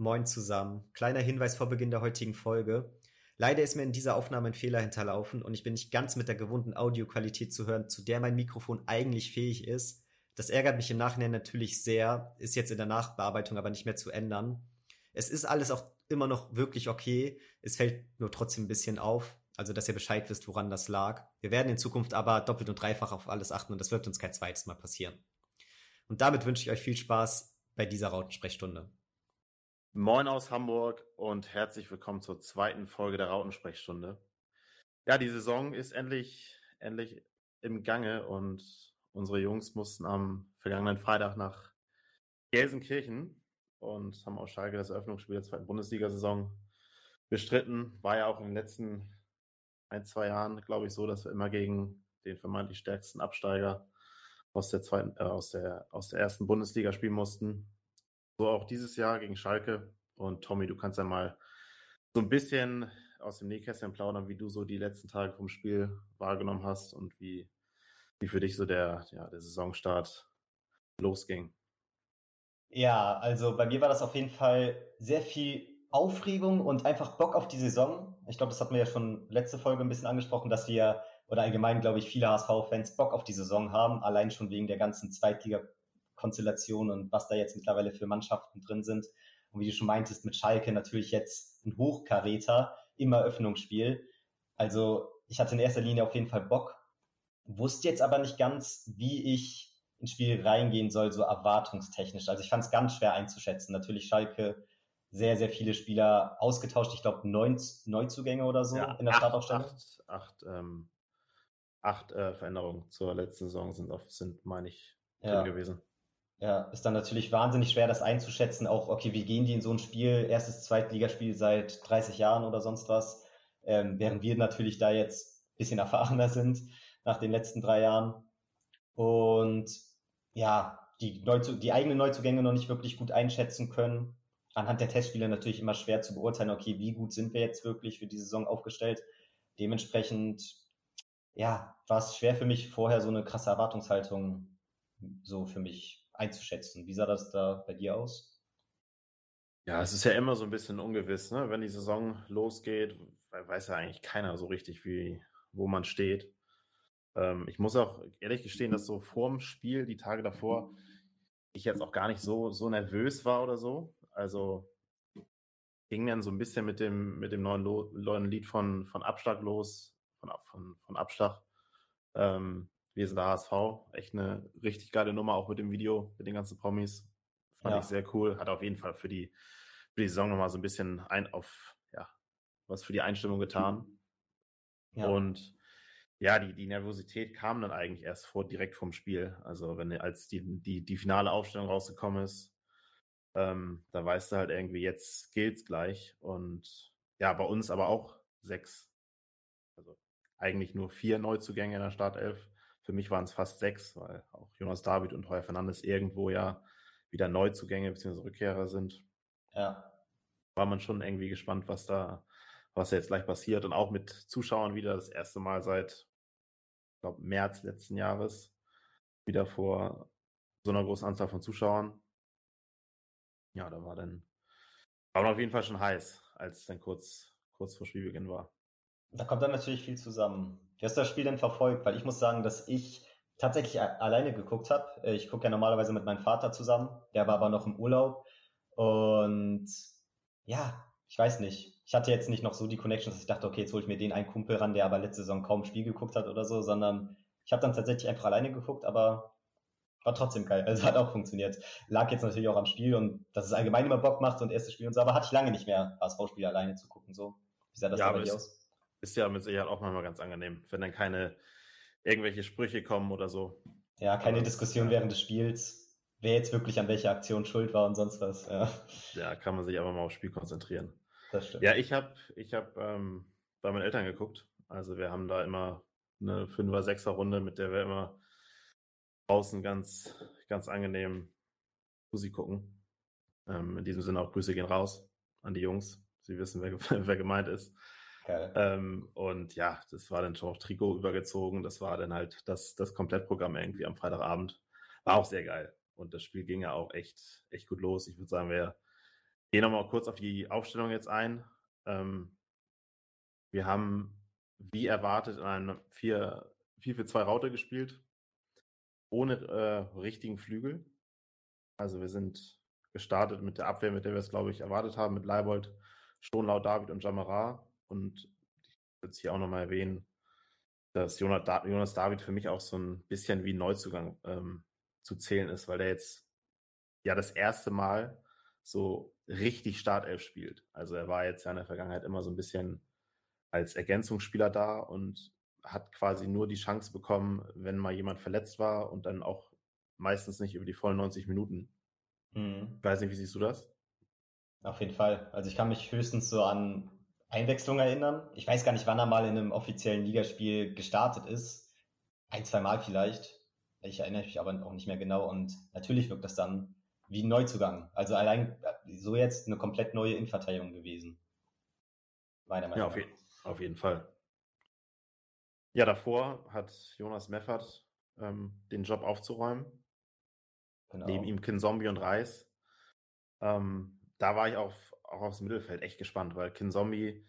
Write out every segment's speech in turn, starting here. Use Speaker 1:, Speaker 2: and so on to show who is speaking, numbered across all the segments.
Speaker 1: Moin zusammen. Kleiner Hinweis vor Beginn der heutigen Folge. Leider ist mir in dieser Aufnahme ein Fehler hinterlaufen und ich bin nicht ganz mit der gewohnten Audioqualität zu hören, zu der mein Mikrofon eigentlich fähig ist. Das ärgert mich im Nachhinein natürlich sehr, ist jetzt in der Nachbearbeitung aber nicht mehr zu ändern. Es ist alles auch immer noch wirklich okay. Es fällt nur trotzdem ein bisschen auf, also dass ihr Bescheid wisst, woran das lag. Wir werden in Zukunft aber doppelt und dreifach auf alles achten und das wird uns kein zweites Mal passieren. Und damit wünsche ich euch viel Spaß bei dieser Rautensprechstunde.
Speaker 2: Moin aus Hamburg und herzlich willkommen zur zweiten Folge der Rautensprechstunde. Ja, die Saison ist endlich, endlich im Gange und unsere Jungs mussten am vergangenen Freitag nach Gelsenkirchen und haben aus Schalke das Eröffnungsspiel der zweiten Bundesliga-Saison bestritten. War ja auch in den letzten ein, zwei Jahren, glaube ich, so, dass wir immer gegen den vermeintlich stärksten Absteiger aus der zweiten, äh, aus der, aus der ersten Bundesliga spielen mussten. So auch dieses Jahr gegen Schalke. Und Tommy, du kannst ja mal so ein bisschen aus dem Nähkästchen plaudern, wie du so die letzten Tage vom Spiel wahrgenommen hast und wie, wie für dich so der, ja, der Saisonstart losging.
Speaker 3: Ja, also bei mir war das auf jeden Fall sehr viel Aufregung und einfach Bock auf die Saison. Ich glaube, das hatten wir ja schon letzte Folge ein bisschen angesprochen, dass wir oder allgemein, glaube ich, viele HSV-Fans Bock auf die Saison haben, allein schon wegen der ganzen Zweitliga Konstellation und was da jetzt mittlerweile für Mannschaften drin sind. Und wie du schon meintest, mit Schalke natürlich jetzt ein Hochkaräter, immer Öffnungsspiel. Also ich hatte in erster Linie auf jeden Fall Bock, wusste jetzt aber nicht ganz, wie ich ins Spiel reingehen soll, so erwartungstechnisch. Also ich fand es ganz schwer einzuschätzen. Natürlich Schalke sehr, sehr viele Spieler ausgetauscht. Ich glaube, neun Neuzugänge oder so ja, in der Startaufstellung.
Speaker 2: Acht, acht, ähm, acht äh, Veränderungen zur letzten Saison sind, sind meine ich, ja. drin gewesen.
Speaker 3: Ja, ist dann natürlich wahnsinnig schwer, das einzuschätzen. Auch, okay, wie gehen die in so ein Spiel? Erstes Zweitligaspiel seit 30 Jahren oder sonst was. Ähm, während wir natürlich da jetzt bisschen erfahrener sind nach den letzten drei Jahren. Und ja, die, Neuzu die eigenen Neuzugänge noch nicht wirklich gut einschätzen können. Anhand der Testspiele natürlich immer schwer zu beurteilen, okay, wie gut sind wir jetzt wirklich für die Saison aufgestellt. Dementsprechend, ja, war es schwer für mich vorher so eine krasse Erwartungshaltung so für mich einzuschätzen. Wie sah das da bei dir aus?
Speaker 2: Ja, es ist ja immer so ein bisschen ungewiss, ne? Wenn die Saison losgeht, weiß ja eigentlich keiner so richtig, wie, wo man steht. Ähm, ich muss auch ehrlich gestehen, dass so vorm Spiel, die Tage davor, ich jetzt auch gar nicht so, so nervös war oder so. Also ging dann so ein bisschen mit dem, mit dem neuen, Lo neuen Lied von, von Abschlag los, von, von, von Abschlag. Ähm, wir sind der HSV. Echt eine richtig geile Nummer, auch mit dem Video, mit den ganzen Promis. Fand ja. ich sehr cool. Hat auf jeden Fall für die, für die Saison nochmal so ein bisschen ein auf, ja, was für die Einstimmung getan. Ja. Und ja, die, die Nervosität kam dann eigentlich erst vor, direkt vorm Spiel. Also wenn als die, die, die finale Aufstellung rausgekommen ist, ähm, da weißt du halt irgendwie, jetzt gilt's gleich. Und ja, bei uns aber auch sechs, also eigentlich nur vier Neuzugänge in der Startelf. Für mich waren es fast sechs, weil auch Jonas David und Heuer Fernandes irgendwo ja wieder Neuzugänge bzw. Rückkehrer sind.
Speaker 3: Ja.
Speaker 2: War man schon irgendwie gespannt, was da, was da jetzt gleich passiert. Und auch mit Zuschauern wieder das erste Mal seit, ich glaube, März letzten Jahres wieder vor so einer großen Anzahl von Zuschauern. Ja, da war dann, war man auf jeden Fall schon heiß, als es dann kurz, kurz vor Spielbeginn war.
Speaker 3: Da kommt dann natürlich viel zusammen. Wie hast du das Spiel denn verfolgt? Weil ich muss sagen, dass ich tatsächlich alleine geguckt habe. Äh, ich gucke ja normalerweise mit meinem Vater zusammen. Der war aber noch im Urlaub. Und ja, ich weiß nicht. Ich hatte jetzt nicht noch so die Connections, dass ich dachte, okay, jetzt hole ich mir den einen Kumpel ran, der aber letzte Saison kaum Spiel geguckt hat oder so, sondern ich habe dann tatsächlich einfach alleine geguckt, aber war trotzdem geil. Also hat auch funktioniert. Lag jetzt natürlich auch am Spiel und dass es allgemein immer Bock macht und erstes Spiel und so, aber hatte ich lange nicht mehr, HSV-Spiele alleine zu gucken. So.
Speaker 2: Wie sah das ja, bei dir aus? Ist ja mit Sicherheit auch manchmal ganz angenehm, wenn dann keine irgendwelche Sprüche kommen oder so.
Speaker 3: Ja, keine Diskussion während des Spiels, wer jetzt wirklich an welcher Aktion schuld war und sonst was. Ja,
Speaker 2: ja kann man sich aber mal aufs Spiel konzentrieren.
Speaker 3: Das stimmt.
Speaker 2: Ja, ich habe ich hab, ähm, bei meinen Eltern geguckt. Also wir haben da immer eine 5er, 6er Runde, mit der wir immer draußen ganz, ganz angenehm Musik gucken. Ähm, in diesem Sinne auch Grüße gehen raus an die Jungs. Sie wissen, wer, wer gemeint ist. Ähm, und ja, das war dann schon auch Trikot übergezogen. Das war dann halt das, das Komplettprogramm irgendwie am Freitagabend. War auch sehr geil. Und das Spiel ging ja auch echt, echt gut los. Ich würde sagen, wer, gehe nochmal kurz auf die Aufstellung jetzt ein. Ähm, wir haben, wie erwartet, in einem 4-4-2 Raute gespielt, ohne äh, richtigen Flügel. Also wir sind gestartet mit der Abwehr, mit der wir es, glaube ich, erwartet haben, mit Leibold, Stonlau, David und Jamara. Und ich würde es hier auch nochmal erwähnen, dass Jonas David für mich auch so ein bisschen wie ein Neuzugang ähm, zu zählen ist, weil der jetzt ja das erste Mal so richtig Startelf spielt. Also er war jetzt ja in der Vergangenheit immer so ein bisschen als Ergänzungsspieler da und hat quasi nur die Chance bekommen, wenn mal jemand verletzt war und dann auch meistens nicht über die vollen 90 Minuten. Mhm. Ich weiß nicht, wie siehst du das?
Speaker 3: Auf jeden Fall. Also ich kann mich höchstens so an Einwechslung erinnern. Ich weiß gar nicht, wann er mal in einem offiziellen Ligaspiel gestartet ist. Ein, zwei Mal vielleicht. Ich erinnere mich aber auch nicht mehr genau. Und natürlich wirkt das dann wie ein Neuzugang. Also allein so jetzt eine komplett neue Innenverteidigung gewesen.
Speaker 2: Meiner Meinung nach. Ja, auf, je auf jeden Fall. Ja, davor hat Jonas Meffert ähm, den Job aufzuräumen. Genau. Neben ihm Kinzombie und Reis. Ähm, da war ich auch, auch aufs Mittelfeld echt gespannt, weil Kinzombie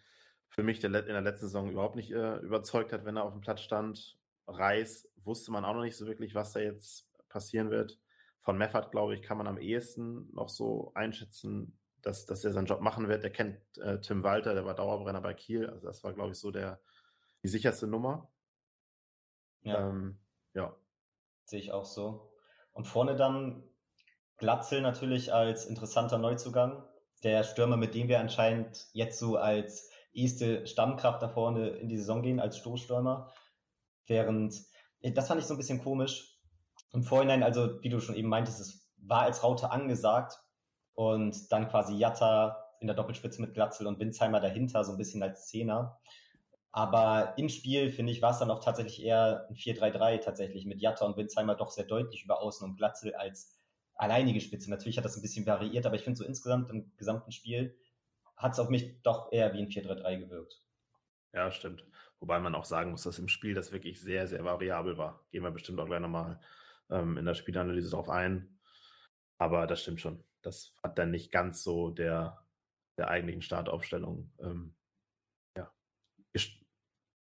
Speaker 2: für mich der, in der letzten Saison überhaupt nicht äh, überzeugt hat, wenn er auf dem Platz stand. Reis wusste man auch noch nicht so wirklich, was da jetzt passieren wird. Von Meffert, glaube ich, kann man am ehesten noch so einschätzen, dass, dass er seinen Job machen wird. Der kennt äh, Tim Walter, der war Dauerbrenner bei Kiel. Also das war, glaube ich, so der, die sicherste Nummer.
Speaker 3: Ja. Ähm, ja. Sehe ich auch so. Und vorne dann Glatzel natürlich als interessanter Neuzugang. Der Stürmer, mit dem wir anscheinend jetzt so als erste Stammkraft da vorne in die Saison gehen, als Stoßstürmer. Während, äh, das fand ich so ein bisschen komisch. Im Vorhinein, also wie du schon eben meintest, es war als Raute angesagt und dann quasi Jatta in der Doppelspitze mit Glatzel und Winzheimer dahinter, so ein bisschen als Zehner. Aber im Spiel, finde ich, war es dann auch tatsächlich eher ein 4-3-3 tatsächlich mit Jatta und Winzheimer doch sehr deutlich über Außen und Glatzel als alleinige Spitze. Natürlich hat das ein bisschen variiert, aber ich finde so insgesamt im gesamten Spiel hat es auf mich doch eher wie ein 4-3-3 gewirkt.
Speaker 2: Ja, stimmt. Wobei man auch sagen muss, dass im Spiel das wirklich sehr, sehr variabel war. Gehen wir bestimmt auch gleich nochmal ähm, in der Spielanalyse drauf ein. Aber das stimmt schon. Das hat dann nicht ganz so der, der eigentlichen Startaufstellung ähm, ja,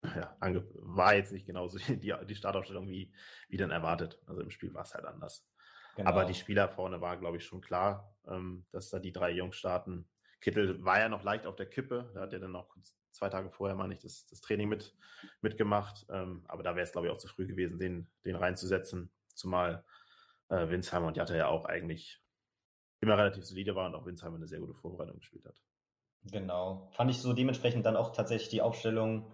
Speaker 2: ja, war jetzt nicht genauso die, die Startaufstellung wie, wie dann erwartet. Also im Spiel war es halt anders. Genau. Aber die Spieler vorne war, glaube ich, schon klar, ähm, dass da die drei Jungs starten. Kittel war ja noch leicht auf der Kippe. Da hat er dann auch zwei Tage vorher, meine ich, das, das Training mit, mitgemacht. Ähm, aber da wäre es, glaube ich, auch zu früh gewesen, den, den reinzusetzen. Zumal äh, Winsheimer und Jatta ja auch eigentlich immer relativ solide war und auch Winsheimer eine sehr gute Vorbereitung gespielt hat.
Speaker 3: Genau. Fand ich so dementsprechend dann auch tatsächlich die Aufstellung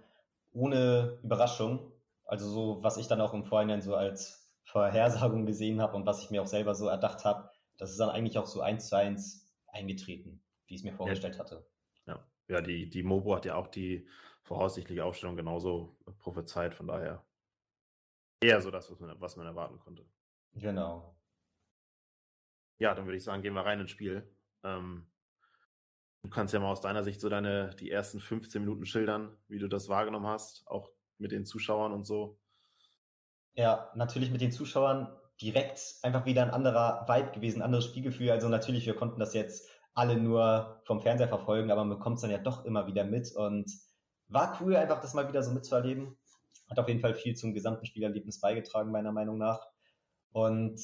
Speaker 3: ohne Überraschung. Also so, was ich dann auch im Vorhinein so als Vorhersagung gesehen habe und was ich mir auch selber so erdacht habe, das ist dann eigentlich auch so eins zu eins eingetreten, wie ich es mir vorgestellt
Speaker 2: ja.
Speaker 3: hatte.
Speaker 2: Ja, ja die, die Mobo hat ja auch die voraussichtliche Aufstellung genauso prophezeit, von daher eher so das, was man, was man erwarten konnte.
Speaker 3: Genau.
Speaker 2: Ja, dann würde ich sagen, gehen wir rein ins Spiel. Ähm, du kannst ja mal aus deiner Sicht so deine, die ersten 15 Minuten schildern, wie du das wahrgenommen hast, auch mit den Zuschauern und so.
Speaker 3: Ja, natürlich mit den Zuschauern direkt einfach wieder ein anderer Vibe gewesen, anderes Spielgefühl. Also natürlich, wir konnten das jetzt alle nur vom Fernseher verfolgen, aber man bekommt es dann ja doch immer wieder mit und war cool, einfach das mal wieder so mitzuerleben. Hat auf jeden Fall viel zum gesamten Spielerlebnis beigetragen, meiner Meinung nach. Und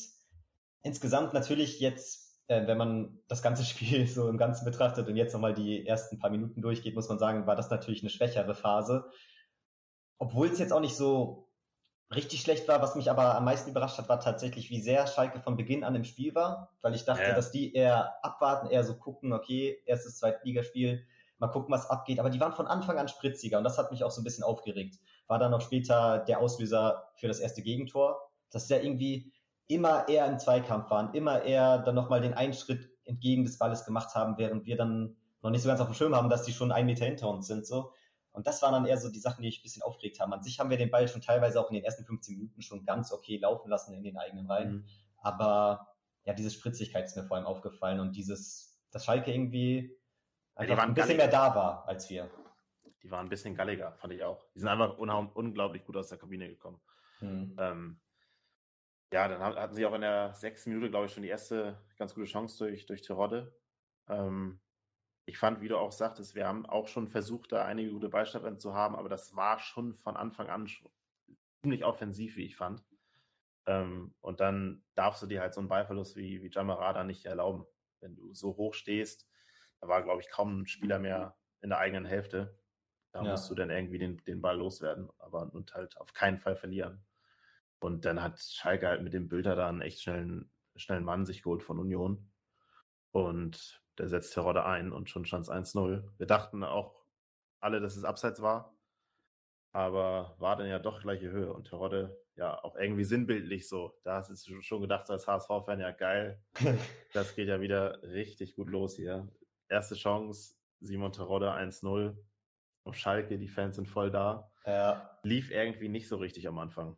Speaker 3: insgesamt natürlich jetzt, äh, wenn man das ganze Spiel so im Ganzen betrachtet und jetzt nochmal die ersten paar Minuten durchgeht, muss man sagen, war das natürlich eine schwächere Phase. Obwohl es jetzt auch nicht so richtig schlecht war. Was mich aber am meisten überrascht hat, war tatsächlich, wie sehr Schalke von Beginn an im Spiel war, weil ich dachte, ja. dass die eher abwarten, eher so gucken, okay, erstes Zweitligaspiel, mal gucken, was abgeht. Aber die waren von Anfang an spritziger und das hat mich auch so ein bisschen aufgeregt. War dann noch später der Auslöser für das erste Gegentor, dass ja irgendwie immer eher im Zweikampf waren, immer eher dann nochmal den einen Schritt entgegen des Balles gemacht haben, während wir dann noch nicht so ganz auf dem Schirm haben, dass die schon einen Meter hinter uns sind. So. Und das waren dann eher so die Sachen, die ich ein bisschen aufgeregt haben. An sich haben wir den Ball schon teilweise auch in den ersten 15 Minuten schon ganz okay laufen lassen in den eigenen Reihen. Mhm. Aber ja, diese Spritzigkeit ist mir vor allem aufgefallen und dieses, dass Schalke irgendwie einfach ja, ein bisschen galliger. mehr da war als wir.
Speaker 2: Die waren ein bisschen galliger, fand ich auch. Die sind einfach unglaublich gut aus der Kabine gekommen. Mhm. Ähm, ja, dann hatten sie auch in der sechsten Minute, glaube ich, schon die erste ganz gute Chance durch, durch Terodde. Ähm, ich fand, wie du auch sagtest, wir haben auch schon versucht, da einige gute Ballstattrennen zu haben, aber das war schon von Anfang an ziemlich offensiv, wie ich fand. Ähm, und dann darfst du dir halt so einen Ballverlust wie, wie Jamarada nicht erlauben. Wenn du so hoch stehst, da war, glaube ich, kaum ein Spieler mehr in der eigenen Hälfte. Da ja. musst du dann irgendwie den, den Ball loswerden, aber und halt auf keinen Fall verlieren. Und dann hat Schalke halt mit dem Bilder da einen echt schnellen, schnellen Mann sich geholt von Union. Und der setzt Terodde ein und schon stand es 1-0. Wir dachten auch alle, dass es abseits war, aber war dann ja doch gleiche Höhe und Terodde ja auch irgendwie sinnbildlich so. Da hast du schon gedacht, als HSV-Fan, ja geil, das geht ja wieder richtig gut los hier. Erste Chance, Simon Terodde 1-0. Auf Schalke, die Fans sind voll da. Ja. Lief irgendwie nicht so richtig am Anfang.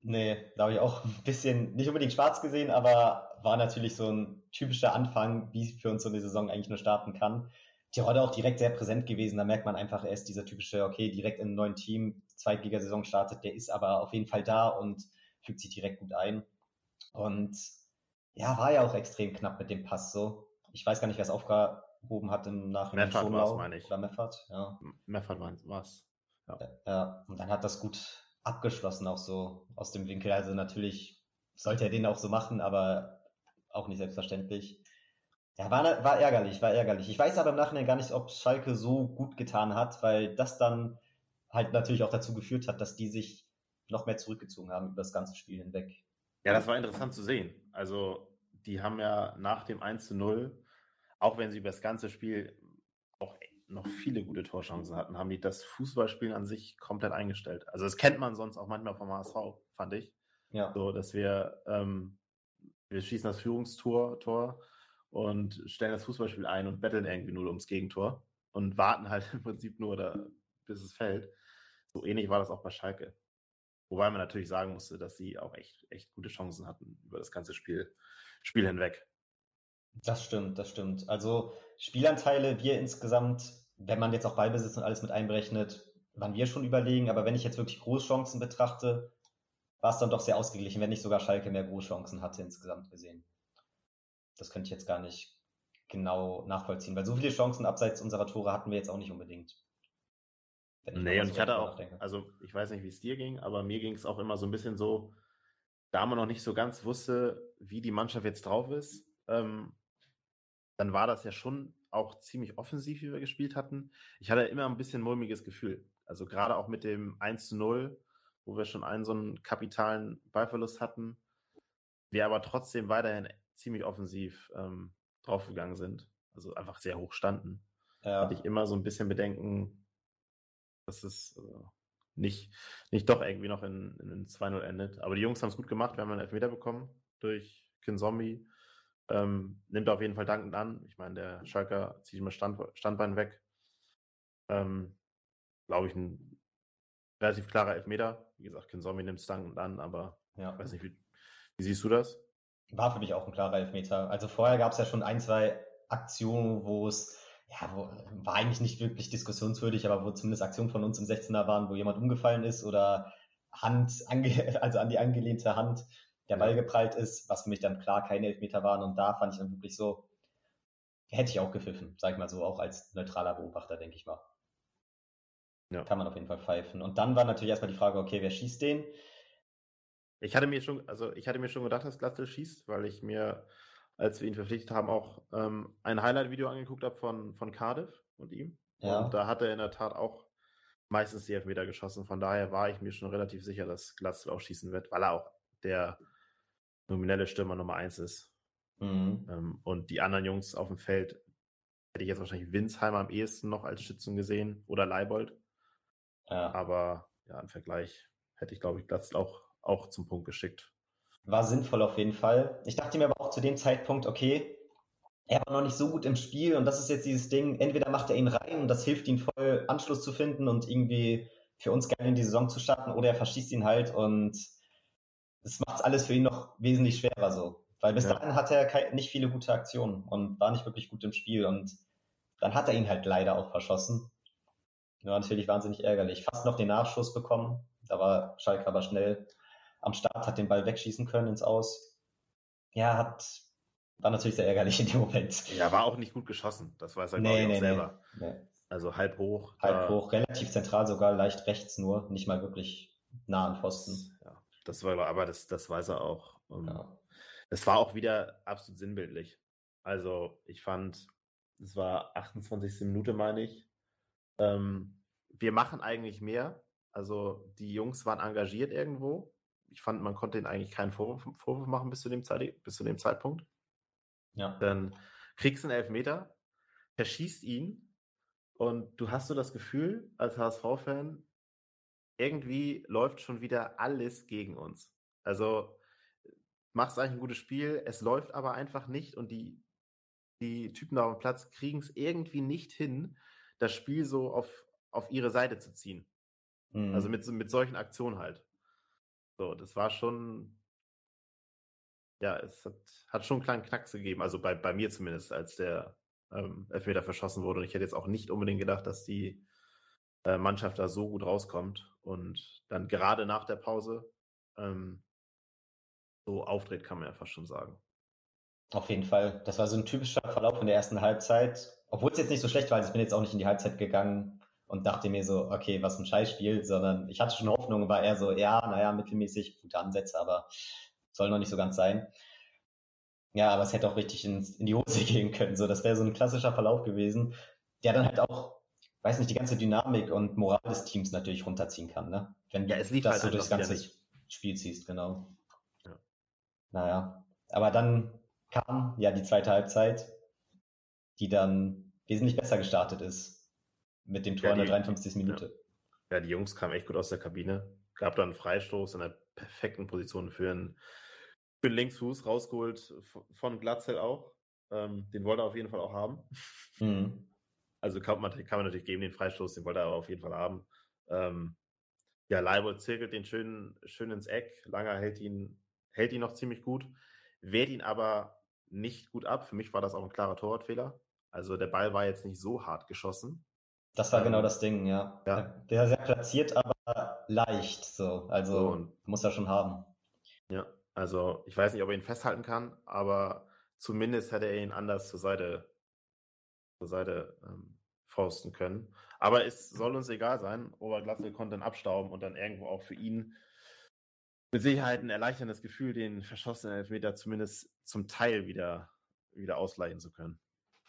Speaker 3: Nee, da habe ich auch ein bisschen, nicht unbedingt schwarz gesehen, aber war natürlich so ein typischer Anfang, wie für uns so eine Saison eigentlich nur starten kann. Tirode auch direkt sehr präsent gewesen. Da merkt man einfach, er ist dieser typische, okay, direkt in einem neuen Team, Zweitligasaison startet, der ist aber auf jeden Fall da und fügt sich direkt gut ein. Und ja, war ja auch extrem knapp mit dem Pass so. Ich weiß gar nicht, wer es aufgehoben hat im Nachhinein.
Speaker 2: Meffert war es, meine ich.
Speaker 3: Oder Meffert, ja.
Speaker 2: Meffert war es.
Speaker 3: Ja. ja, und dann hat das gut abgeschlossen, auch so aus dem Winkel. Also natürlich sollte er den auch so machen, aber auch nicht selbstverständlich. Ja, war, war ärgerlich, war ärgerlich. Ich weiß aber im Nachhinein gar nicht, ob Schalke so gut getan hat, weil das dann halt natürlich auch dazu geführt hat, dass die sich noch mehr zurückgezogen haben über das ganze Spiel hinweg.
Speaker 2: Ja, das war interessant zu sehen. Also, die haben ja nach dem 1 zu 0, auch wenn sie über das ganze Spiel auch noch viele gute Torchancen hatten, haben die das Fußballspielen an sich komplett eingestellt. Also, das kennt man sonst auch manchmal vom HSV, fand ich. Ja. So, dass wir, ähm, wir schießen das Führungstor Tor und stellen das Fußballspiel ein und betteln irgendwie nur ums Gegentor und warten halt im Prinzip nur, da, bis es fällt. So ähnlich war das auch bei Schalke. Wobei man natürlich sagen musste, dass sie auch echt, echt gute Chancen hatten über das ganze Spiel, Spiel hinweg.
Speaker 3: Das stimmt, das stimmt. Also Spielanteile, wir insgesamt, wenn man jetzt auch Ballbesitz und alles mit einberechnet, waren wir schon überlegen. Aber wenn ich jetzt wirklich Großchancen betrachte, war es dann doch sehr ausgeglichen, wenn nicht sogar Schalke mehr Großchancen hatte insgesamt gesehen das könnte ich jetzt gar nicht genau nachvollziehen, weil so viele Chancen abseits unserer Tore hatten wir jetzt auch nicht unbedingt.
Speaker 2: Nee, und ich hatte auch, also ich weiß nicht, wie es dir ging, aber mir ging es auch immer so ein bisschen so, da man noch nicht so ganz wusste, wie die Mannschaft jetzt drauf ist, ähm, dann war das ja schon auch ziemlich offensiv, wie wir gespielt hatten. Ich hatte immer ein bisschen mulmiges Gefühl. Also gerade auch mit dem 1 zu 0, wo wir schon einen so einen kapitalen Ballverlust hatten, wir aber trotzdem weiterhin ziemlich offensiv ähm, draufgegangen sind. Also einfach sehr hoch standen. Ja. Hatte ich immer so ein bisschen Bedenken, dass es äh, nicht, nicht doch irgendwie noch in, in 2-0 endet. Aber die Jungs haben es gut gemacht. Wir haben einen Elfmeter bekommen durch Kinzombie. Ähm, nimmt auf jeden Fall dankend an. Ich meine, der Schalker zieht immer Stand, Standbein weg. Ähm, Glaube ich, ein relativ klarer Elfmeter. Wie gesagt, Kinzombie nimmt es dankend an, aber ja. ich weiß nicht, wie, wie siehst du das?
Speaker 3: War für mich auch ein klarer Elfmeter. Also vorher gab es ja schon ein, zwei Aktionen, wo es, ja, wo, war eigentlich nicht wirklich diskussionswürdig, aber wo zumindest Aktionen von uns im 16er waren, wo jemand umgefallen ist oder Hand, ange, also an die angelehnte Hand der Ball geprallt ist, was für mich dann klar keine Elfmeter waren. Und da fand ich dann wirklich so, hätte ich auch gepfiffen, sag ich mal so, auch als neutraler Beobachter, denke ich mal. Ja. Kann man auf jeden Fall pfeifen. Und dann war natürlich erstmal die Frage, okay, wer schießt den?
Speaker 2: Ich hatte mir schon, also ich hatte mir schon gedacht, dass Glatzel schießt, weil ich mir, als wir ihn verpflichtet haben, auch ähm, ein Highlight-Video angeguckt habe von, von Cardiff und ihm. Ja. Und da hat er in der Tat auch meistens die Elfmeter geschossen. Von daher war ich mir schon relativ sicher, dass Glatzel auch schießen wird, weil er auch der nominelle Stürmer Nummer eins ist. Mhm. Ähm, und die anderen Jungs auf dem Feld hätte ich jetzt wahrscheinlich Winsheimer am ehesten noch als Schützen gesehen oder Leibold. Ja. Aber ja, im Vergleich hätte ich, glaube ich, Glatzel auch auch zum Punkt geschickt.
Speaker 3: War sinnvoll auf jeden Fall. Ich dachte mir aber auch zu dem Zeitpunkt, okay, er war noch nicht so gut im Spiel und das ist jetzt dieses Ding, entweder macht er ihn rein und das hilft ihm voll Anschluss zu finden und irgendwie für uns geil in die Saison zu starten oder er verschießt ihn halt und das macht alles für ihn noch wesentlich schwerer so. Weil bis ja. dahin hatte er nicht viele gute Aktionen und war nicht wirklich gut im Spiel und dann hat er ihn halt leider auch verschossen. Ja, natürlich wahnsinnig ärgerlich. Fast noch den Nachschuss bekommen. Da war Schalke aber schnell am Start, hat den Ball wegschießen können ins Aus. Ja, hat war natürlich sehr ärgerlich in dem Moment.
Speaker 2: Ja, war auch nicht gut geschossen. Das weiß er, nee, glaube ich, nee, auch selber. Nee. Also halb hoch.
Speaker 3: Halb hoch, relativ zentral sogar, leicht rechts nur, nicht mal wirklich nah an Pfosten.
Speaker 2: Ja, das war, aber das, das weiß er auch. Ja. Es war auch wieder absolut sinnbildlich. Also ich fand, es war 28. Minute, meine ich. Ähm, wir machen eigentlich mehr. Also die Jungs waren engagiert irgendwo. Ich fand, man konnte ihnen eigentlich keinen Vorwurf, Vorwurf machen bis zu, dem Zeit, bis zu dem Zeitpunkt. Ja. Dann kriegst du einen Elfmeter, verschießt ihn und du hast so das Gefühl als HSV-Fan, irgendwie läuft schon wieder alles gegen uns. Also machst eigentlich ein gutes Spiel, es läuft aber einfach nicht und die, die Typen da auf dem Platz kriegen es irgendwie nicht hin, das Spiel so auf, auf ihre Seite zu ziehen. Also mhm. Also mit, mit solchen Aktionen halt. So, das war schon, ja, es hat, hat schon einen kleinen Knacks gegeben, also bei, bei mir zumindest, als der ähm, Elfmeter verschossen wurde. Und ich hätte jetzt auch nicht unbedingt gedacht, dass die äh, Mannschaft da so gut rauskommt und dann gerade nach der Pause ähm, so auftritt, kann man ja fast schon sagen.
Speaker 3: Auf jeden Fall. Das war so ein typischer Verlauf in der ersten Halbzeit. Obwohl es jetzt nicht so schlecht war, also ich bin jetzt auch nicht in die Halbzeit gegangen und dachte mir so, okay, was ein Scheißspiel, sondern ich hatte schon Hoffnung, war eher so, ja, naja, mittelmäßig gute Ansätze, aber soll noch nicht so ganz sein. Ja, aber es hätte auch richtig ins, in die Hose gehen können. So, das wäre so ein klassischer Verlauf gewesen, der dann halt auch, weiß nicht, die ganze Dynamik und Moral des Teams natürlich runterziehen kann, ne? Wenn ja, es lief das halt so durchs ganze Spiel ziehst, genau. Naja, aber dann kam ja die zweite Halbzeit, die dann wesentlich besser gestartet ist mit dem Tor ja, die, in der 53. Minute.
Speaker 2: Ja. ja, die Jungs kamen echt gut aus der Kabine. Gab dann einen Freistoß in der perfekten Position für einen, für einen Linksfuß, rausgeholt von Glatzel auch. Ähm, den wollte er auf jeden Fall auch haben. Mhm. Also kann man, kann man natürlich geben, den Freistoß, den wollte er aber auf jeden Fall haben. Ähm, ja, Leibold zirkelt den schön, schön ins Eck. Langer hält ihn hält ihn noch ziemlich gut, wehrt ihn aber nicht gut ab. Für mich war das auch ein klarer Torwartfehler. Also der Ball war jetzt nicht so hart geschossen.
Speaker 3: Das war genau ähm, genau das Ding, ja. ja. Der sehr platziert, aber leicht so. Also so, muss er schon haben.
Speaker 2: Ja, also ich weiß nicht, ob er ihn festhalten kann, aber zumindest hätte er ihn anders zur Seite, zur Seite ähm, fausten können. Aber es soll uns egal sein. Oberglatzel konnte dann abstauben und dann irgendwo auch für ihn mit Sicherheit ein erleichterndes Gefühl, den verschossenen Elfmeter zumindest zum Teil wieder, wieder ausleihen zu können.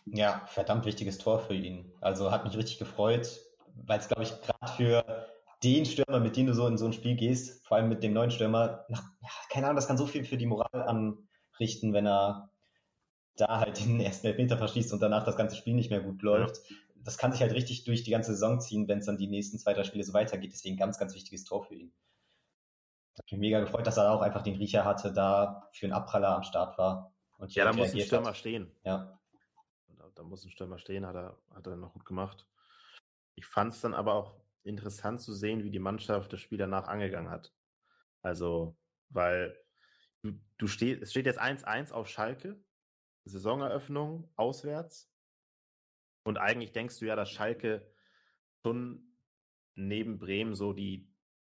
Speaker 3: Ja, verdammt wichtiges Tor für ihn. Also hat mich richtig gefreut, weil es, glaube ich, gerade für den Stürmer, mit dem du so in so ein Spiel gehst, vor allem mit dem neuen Stürmer, nach, ja, keine Ahnung, das kann so viel für die Moral anrichten, wenn er da halt den ersten Elfmeter verschießt und danach das ganze Spiel nicht mehr gut läuft. Ja. Das kann sich halt richtig durch die ganze Saison ziehen, wenn es dann die nächsten zwei, drei Spiele so weitergeht. Deswegen ganz, ganz wichtiges Tor für ihn. Hat mich mega gefreut, dass er auch einfach den Riecher hatte, da für einen Abpraller am Start war.
Speaker 2: Und ja, da muss ein Stürmer hat. stehen.
Speaker 3: Ja.
Speaker 2: Da, muss ein Stürmer stehen, hat er, hat er noch gut gemacht. Ich fand es dann aber auch interessant zu sehen, wie die Mannschaft das Spiel danach angegangen hat. Also, weil du, du stehst, es steht jetzt 1-1 auf Schalke, Saisoneröffnung auswärts. Und eigentlich denkst du ja, dass Schalke schon neben Bremen so die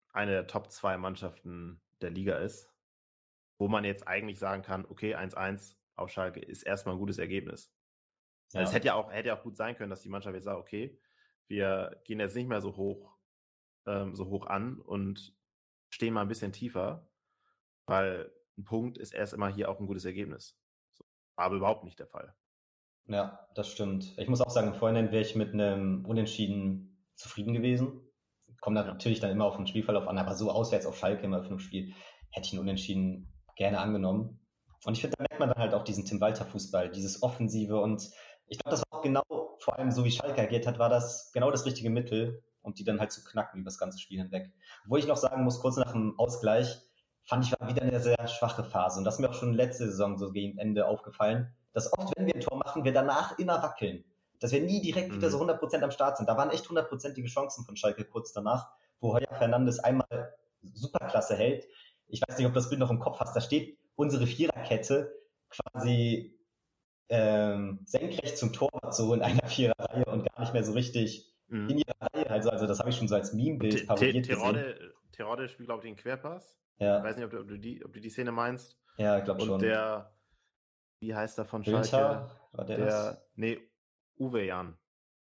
Speaker 2: eine der Top 2 Mannschaften der Liga ist, wo man jetzt eigentlich sagen kann, okay, 1-1 auf Schalke ist erstmal ein gutes Ergebnis. Ja. Es hätte ja auch, hätte ja auch gut sein können, dass die Mannschaft jetzt sagt, okay, wir gehen jetzt nicht mehr so hoch, ähm, so hoch an und stehen mal ein bisschen tiefer, weil ein Punkt ist erst immer hier auch ein gutes Ergebnis. So, aber überhaupt nicht der Fall.
Speaker 3: Ja, das stimmt. Ich muss auch sagen, im Vorhinein wäre ich mit einem Unentschieden zufrieden gewesen. Kommt natürlich dann immer auf den Spielverlauf an, aber so auswärts auf Schalke im Eröffnungsspiel hätte ich einen Unentschieden gerne angenommen. Und ich finde, da merkt man dann halt auch diesen Tim Walter Fußball, dieses Offensive und ich glaube, das war auch genau, vor allem so wie Schalke agiert hat, war das genau das richtige Mittel, um die dann halt zu knacken über das ganze Spiel hinweg. Wo ich noch sagen muss, kurz nach dem Ausgleich, fand ich war wieder eine sehr schwache Phase. Und das ist mir auch schon letzte Saison so gegen Ende aufgefallen, dass oft, wenn wir ein Tor machen, wir danach immer wackeln dass wir nie direkt mhm. wieder so 100% am Start sind. Da waren echt hundertprozentige Chancen von Schalke kurz danach, wo Heuer Fernandes einmal Superklasse hält. Ich weiß nicht, ob du das Bild noch im Kopf hast. Da steht unsere Viererkette quasi ähm, senkrecht zum Torwart so in einer Viererreihe und gar nicht mehr so richtig mhm. in ihrer Reihe. Also, also das habe ich schon so als Meme-Bild
Speaker 2: parodiert Terode, Terode spielt, glaube ich, den Querpass. Ja. Ich weiß nicht, ob du, ob du, die, ob du die Szene meinst.
Speaker 3: Ja, ich glaube schon.
Speaker 2: Der wie heißt er von Schalke?
Speaker 3: war der,
Speaker 2: Der,
Speaker 3: das?
Speaker 2: nee, Uwe Jan,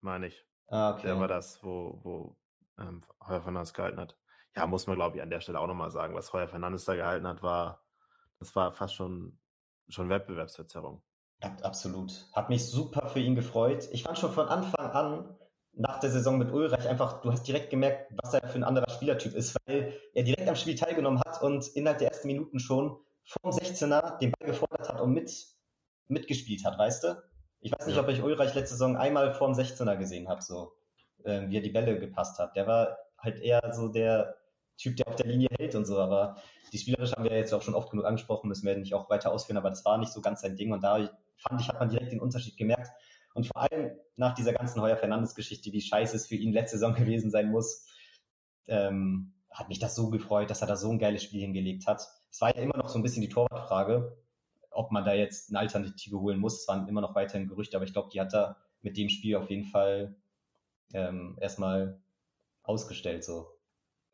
Speaker 2: meine ich.
Speaker 3: Ah, okay.
Speaker 2: Der war das, wo, wo ähm, Heuer Fernandes gehalten hat. Ja, muss man, glaube ich, an der Stelle auch nochmal sagen, was Heuer Fernandes da gehalten hat, war, das war fast schon, schon Wettbewerbsverzerrung.
Speaker 3: Ab- Absolut. Hat mich super für ihn gefreut. Ich fand schon von Anfang an, nach der Saison mit Ulreich, einfach, du hast direkt gemerkt, was er für ein anderer Spielertyp ist, weil er direkt am Spiel teilgenommen hat und innerhalb der ersten Minuten schon vom 16er den Ball gefordert hat und mit, mitgespielt hat, weißt du? Ich weiß nicht, ob ich Ulreich letzte Saison einmal vorm 16er gesehen habe, so, ähm, wie er die Bälle gepasst hat. Der war halt eher so der Typ, der auf der Linie hält und so, aber die spielerisch haben wir jetzt auch schon oft genug angesprochen, müssen wir nicht auch weiter ausführen, aber das war nicht so ganz sein Ding und da fand ich, hat man direkt den Unterschied gemerkt. Und vor allem nach dieser ganzen Heuer Fernandes-Geschichte, wie scheiße es für ihn letzte Saison gewesen sein muss, ähm, hat mich das so gefreut, dass er da so ein geiles Spiel hingelegt hat. Es war ja immer noch so ein bisschen die Torwartfrage, ob man da jetzt eine Alternative holen muss. Es waren immer noch weiterhin Gerüchte, aber ich glaube, die hat er mit dem Spiel auf jeden Fall ähm, erstmal ausgestellt. So.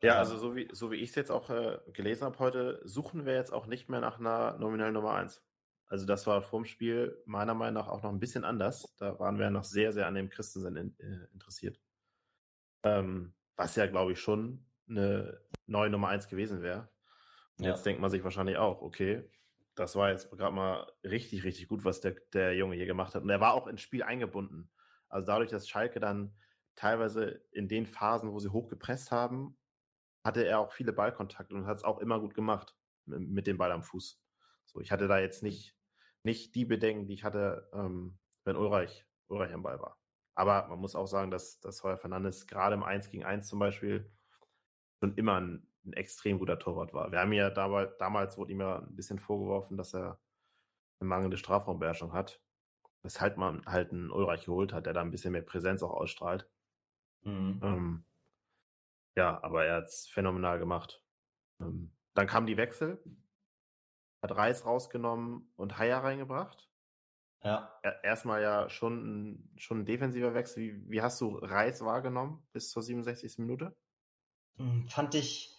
Speaker 2: Ja,
Speaker 3: Ja.
Speaker 2: also so wie, so wie ich es jetzt auch äh, gelesen habe heute, suchen wir jetzt auch nicht mehr nach einer nominellen Nummer 1. Also das war vorm Spiel meiner Meinung nach auch noch ein bisschen anders. Da waren wir noch sehr, sehr an dem Christensen in, äh, interessiert. Ähm, was ja, glaube ich, schon eine neue Nummer 1 gewesen wäre. Und
Speaker 3: Ja.
Speaker 2: jetzt denkt man sich wahrscheinlich auch, okay, das war jetzt gerade mal richtig, richtig gut, was der, der Junge hier gemacht hat. Und er war auch ins Spiel eingebunden. Also dadurch, dass Schalke dann teilweise in den Phasen, wo sie hochgepresst haben, hatte er auch viele Ballkontakte und hat es auch immer gut gemacht mit dem Ball am Fuß. So, ich hatte da jetzt nicht, nicht die Bedenken, die ich hatte, ähm, wenn Ulreich, Ulreich am Ball war. Aber man muss auch sagen, dass, dass Heuer Fernandes gerade im 1 gegen 1 zum Beispiel schon immer ein, ein extrem guter Torwart war. Wir haben ja damals, damals wurde ihm ja ein bisschen vorgeworfen, dass er eine mangelnde Strafraumbeherrschung hat. Weshalb man halt einen Ulreich geholt hat, der da ein bisschen mehr Präsenz auch ausstrahlt.
Speaker 3: Mhm.
Speaker 2: Ähm, ja, aber er hat es phänomenal gemacht. Ähm, dann kamen die Wechsel, hat Reis rausgenommen und Haier reingebracht.
Speaker 3: Ja.
Speaker 2: Er, erstmal ja schon ein, schon ein defensiver Wechsel. Wie, wie hast du Reis wahrgenommen bis zur 67. Minute?
Speaker 3: Hm, Fand ich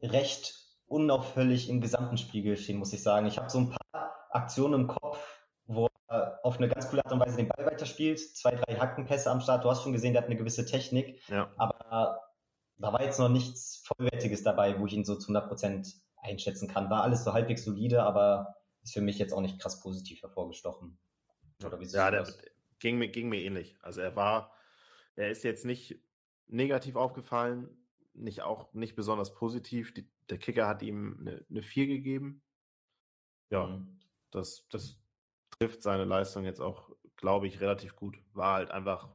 Speaker 3: recht unauffällig im gesamten Spielgeschehen, muss ich sagen. Ich habe so ein paar Aktionen im Kopf, wo er auf eine ganz coole Art und Weise den Ball weiterspielt. Zwei, drei Hackenpässe am Start. Du hast schon gesehen, der hat eine gewisse Technik.
Speaker 2: Ja,
Speaker 3: Aber da war jetzt noch nichts Vollwertiges dabei, wo ich ihn so zu 100% einschätzen kann. War alles so halbwegs solide, aber ist für mich jetzt auch nicht krass positiv hervorgestochen. Oder wie
Speaker 2: ja der,
Speaker 3: das?
Speaker 2: ging, mir, ging mir ähnlich. Also er war, er ist jetzt nicht negativ aufgefallen, nicht auch nicht besonders positiv. Die, der Kicker hat ihm eine, eine 4 gegeben. Ja,
Speaker 3: Mhm.
Speaker 2: das, das trifft seine Leistung jetzt auch, glaube ich, relativ gut. War halt einfach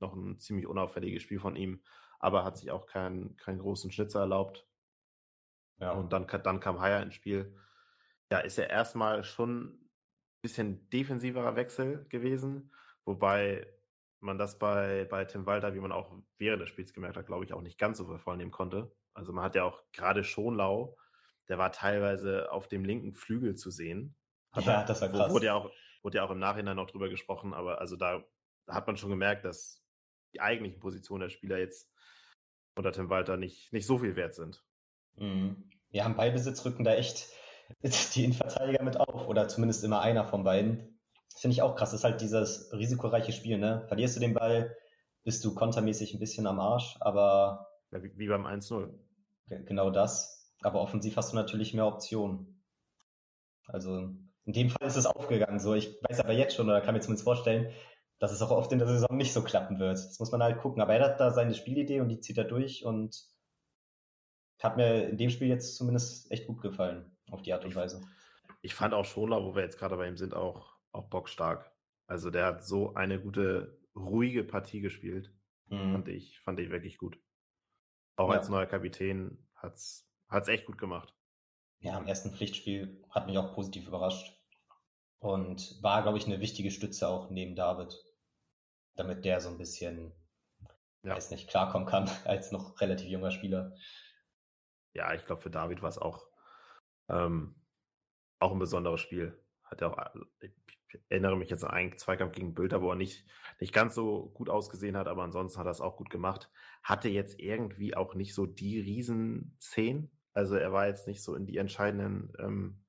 Speaker 2: noch ein ziemlich unauffälliges Spiel von ihm, aber hat sich auch keinen, keinen großen Schnitzer erlaubt.
Speaker 3: Ja.
Speaker 2: Und dann, dann kam Haier ins Spiel. Ja, ist ja erstmal schon ein bisschen defensiverer Wechsel gewesen, wobei man das bei, bei Tim Walter, wie man auch während des Spiels gemerkt hat, glaube ich, auch nicht ganz so vornehmen konnte. Also man hat ja auch gerade Schonlau, der war teilweise auf dem linken Flügel zu sehen. Hat
Speaker 3: Ja,
Speaker 2: er-
Speaker 3: das war krass.
Speaker 2: Wurde ja, auch, wurde ja auch im Nachhinein noch drüber gesprochen, aber also da, da hat man schon gemerkt, dass die eigentlichen Positionen der Spieler jetzt unter Tim Walter nicht, nicht so viel wert sind.
Speaker 3: Mhm. Ja, im Ballbesitz rücken da echt die Innenverteidiger mit auf. Oder zumindest immer einer von beiden. Das finde ich auch krass. Das ist halt dieses risikoreiche Spiel, ne? Verlierst du den Ball, bist du kontermäßig ein bisschen am Arsch, aber
Speaker 2: Ja, wie, wie beim 1-0.
Speaker 3: ge- genau das. Aber offensiv hast du natürlich mehr Optionen. Also in dem Fall ist es aufgegangen. So, ich weiß aber jetzt schon, oder kann mir zumindest vorstellen, dass es auch oft in der Saison nicht so klappen wird. Das muss man halt gucken. Aber er hat da seine Spielidee und die zieht er durch und hat mir in dem Spiel jetzt zumindest echt gut gefallen, auf die Art und Weise.
Speaker 2: Ich fand auch Schonlau, wo wir jetzt gerade bei ihm sind, auch, auch bockstark. Also der hat so eine gute, ruhige Partie gespielt. Fand
Speaker 3: Mhm.
Speaker 2: ich, fand ich wirklich gut. Auch
Speaker 3: Ja.
Speaker 2: als neuer Kapitän hat's, hat's echt gut gemacht.
Speaker 3: Ja, im ersten Pflichtspiel hat mich auch positiv überrascht und war, glaube ich, eine wichtige Stütze auch neben David, damit der so ein bisschen,
Speaker 2: Ja.
Speaker 3: weiß nicht, klarkommen kann als noch relativ junger Spieler.
Speaker 2: Ja, ich glaube, für David war es auch, ähm, auch ein besonderes Spiel. Hat er auch, ich erinnere mich jetzt an einen Zweikampf gegen Bülter, wo er nicht, nicht ganz so gut ausgesehen hat, aber ansonsten hat er es auch gut gemacht. Hatte jetzt irgendwie auch nicht so die Riesenszenen. Also er war jetzt nicht so in die entscheidenden ähm,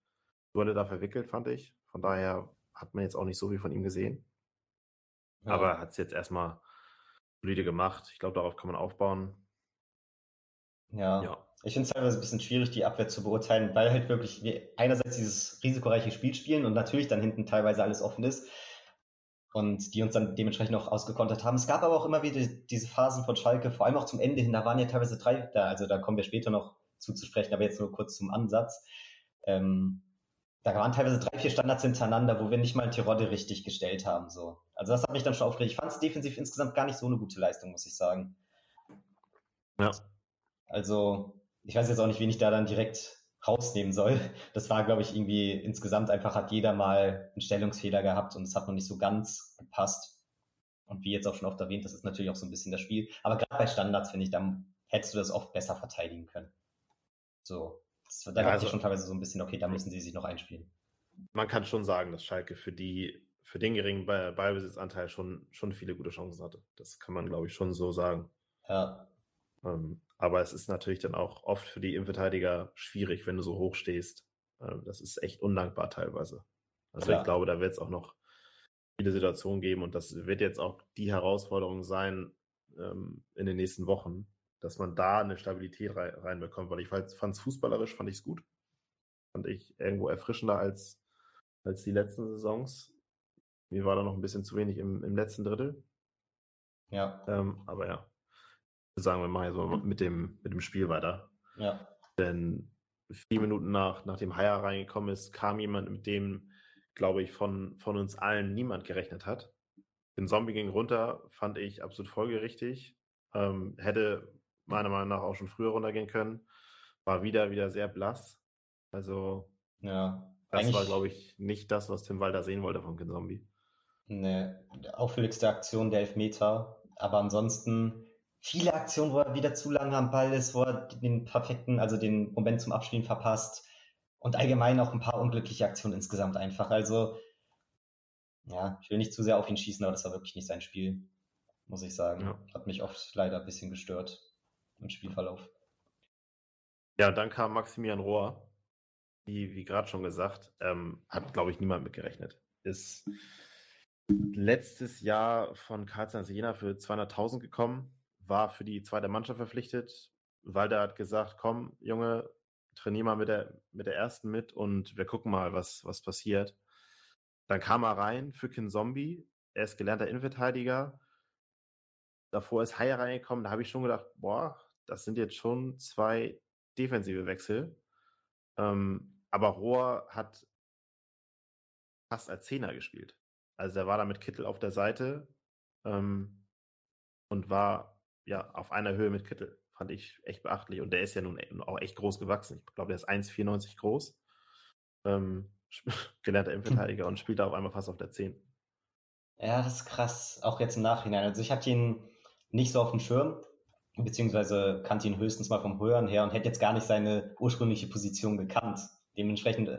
Speaker 2: Duelle da verwickelt, fand ich. Von daher hat man jetzt auch nicht so viel von ihm gesehen. Ja. Aber hat es jetzt erstmal solide gemacht. Ich glaube, darauf kann man aufbauen.
Speaker 3: Ja. ja. Ich finde es teilweise ein bisschen schwierig, die Abwehr zu beurteilen, weil halt wirklich wir einerseits dieses risikoreiche Spiel spielen und natürlich dann hinten teilweise alles offen ist und die uns dann dementsprechend auch ausgekontert haben. Es gab aber auch immer wieder diese Phasen von Schalke, vor allem auch zum Ende hin, da waren ja teilweise drei, da, also da kommen wir später noch zuzusprechen, aber jetzt nur kurz zum Ansatz. Ähm, da waren teilweise drei, vier Standards hintereinander, wo wir nicht mal Tirode richtig gestellt haben. So. Also das hat mich dann schon aufgeregt. Ich fand es defensiv insgesamt gar nicht so eine gute Leistung, muss ich sagen.
Speaker 2: Ja.
Speaker 3: Also, ich weiß jetzt auch nicht, wen ich da dann direkt rausnehmen soll. Das war, glaube ich, irgendwie insgesamt einfach hat jeder mal einen Stellungsfehler gehabt und es hat noch nicht so ganz gepasst. Und wie jetzt auch schon oft erwähnt, das ist natürlich auch so ein bisschen das Spiel. Aber gerade bei Standards, finde ich, dann hättest du das oft besser verteidigen können. So. Das, da ja, also, schon teilweise so ein bisschen, okay, da müssen sie sich noch einspielen.
Speaker 2: Man kann schon sagen, dass Schalke für die, für den geringen Ballbesitzanteil schon, schon viele gute Chancen hatte. Das kann man, glaube ich, schon so sagen.
Speaker 3: Ja.
Speaker 2: Ähm, aber es ist natürlich dann auch oft für die Innenverteidiger schwierig, wenn du so hoch stehst. Ähm, das ist echt undankbar teilweise. Also Klar. ich glaube, da wird es auch noch viele Situationen geben und das wird jetzt auch die Herausforderung sein ähm, in den nächsten Wochen, dass man da eine Stabilität rein, reinbekommt, weil ich fand es fußballerisch, fand ich es gut. Fand ich irgendwo erfrischender als, als die letzten Saisons. Mir war da noch ein bisschen zu wenig im, im letzten Drittel.
Speaker 3: Ja.
Speaker 2: Ähm, aber ja, sagen wir mal so mit dem, mit dem Spiel weiter.
Speaker 3: Ja.
Speaker 2: Denn vier Minuten nach, nachdem Haya reingekommen ist, kam jemand, mit dem, glaube ich, von, von uns allen niemand gerechnet hat. Den Zombie ging runter, fand ich absolut folgerichtig. Ähm, hätte meiner Meinung nach auch schon früher runtergehen können. War wieder, wieder sehr blass. Also,
Speaker 3: ja,
Speaker 2: das war, glaube ich, nicht das, was Tim Walter sehen wollte von Zombie.
Speaker 3: Ne, auffälligste Aktion der Elfmeter. Aber ansonsten viele Aktionen, wo er wieder zu lange am Ball ist, wo er den perfekten, also den Moment zum Abspielen verpasst. Und allgemein auch ein paar unglückliche Aktionen insgesamt einfach. Also, ja, ich will nicht zu sehr auf ihn schießen, aber das war wirklich nicht sein Spiel, muss ich sagen. Ja. Hat mich oft leider ein bisschen gestört im Spielverlauf.
Speaker 2: Ja, dann kam Maximilian Rohr, wie, wie gerade schon gesagt, ähm, hat, glaube ich, niemand mitgerechnet. Ist letztes Jahr von Karlsruhe Jena für 200.000 gekommen, war für die zweite Mannschaft verpflichtet. Walter hat gesagt, komm, Junge, trainier mal mit der, mit der ersten mit und wir gucken mal, was, was passiert. Dann kam er rein für Kin Zombie. Er ist gelernter Innenverteidiger. Davor ist Haya reingekommen. Da habe ich schon gedacht, boah, das sind jetzt schon zwei defensive Wechsel. Ähm, aber Rohr hat fast als Zehner gespielt. Also er war da mit Kittel auf der Seite ähm, und war ja auf einer Höhe mit Kittel. Fand ich echt beachtlich. Und der ist ja nun e-, auch echt groß gewachsen. Ich glaube, der ist 1,94 groß. Ähm, gelernter Innenverteidiger und spielt da auf einmal fast auf der 10.
Speaker 3: Ja, das ist krass. Auch jetzt im Nachhinein. Also ich hatte ihn nicht so auf dem Schirm beziehungsweise kannte ihn höchstens mal vom Hören her und hätte jetzt gar nicht seine ursprüngliche Position gekannt. Dementsprechend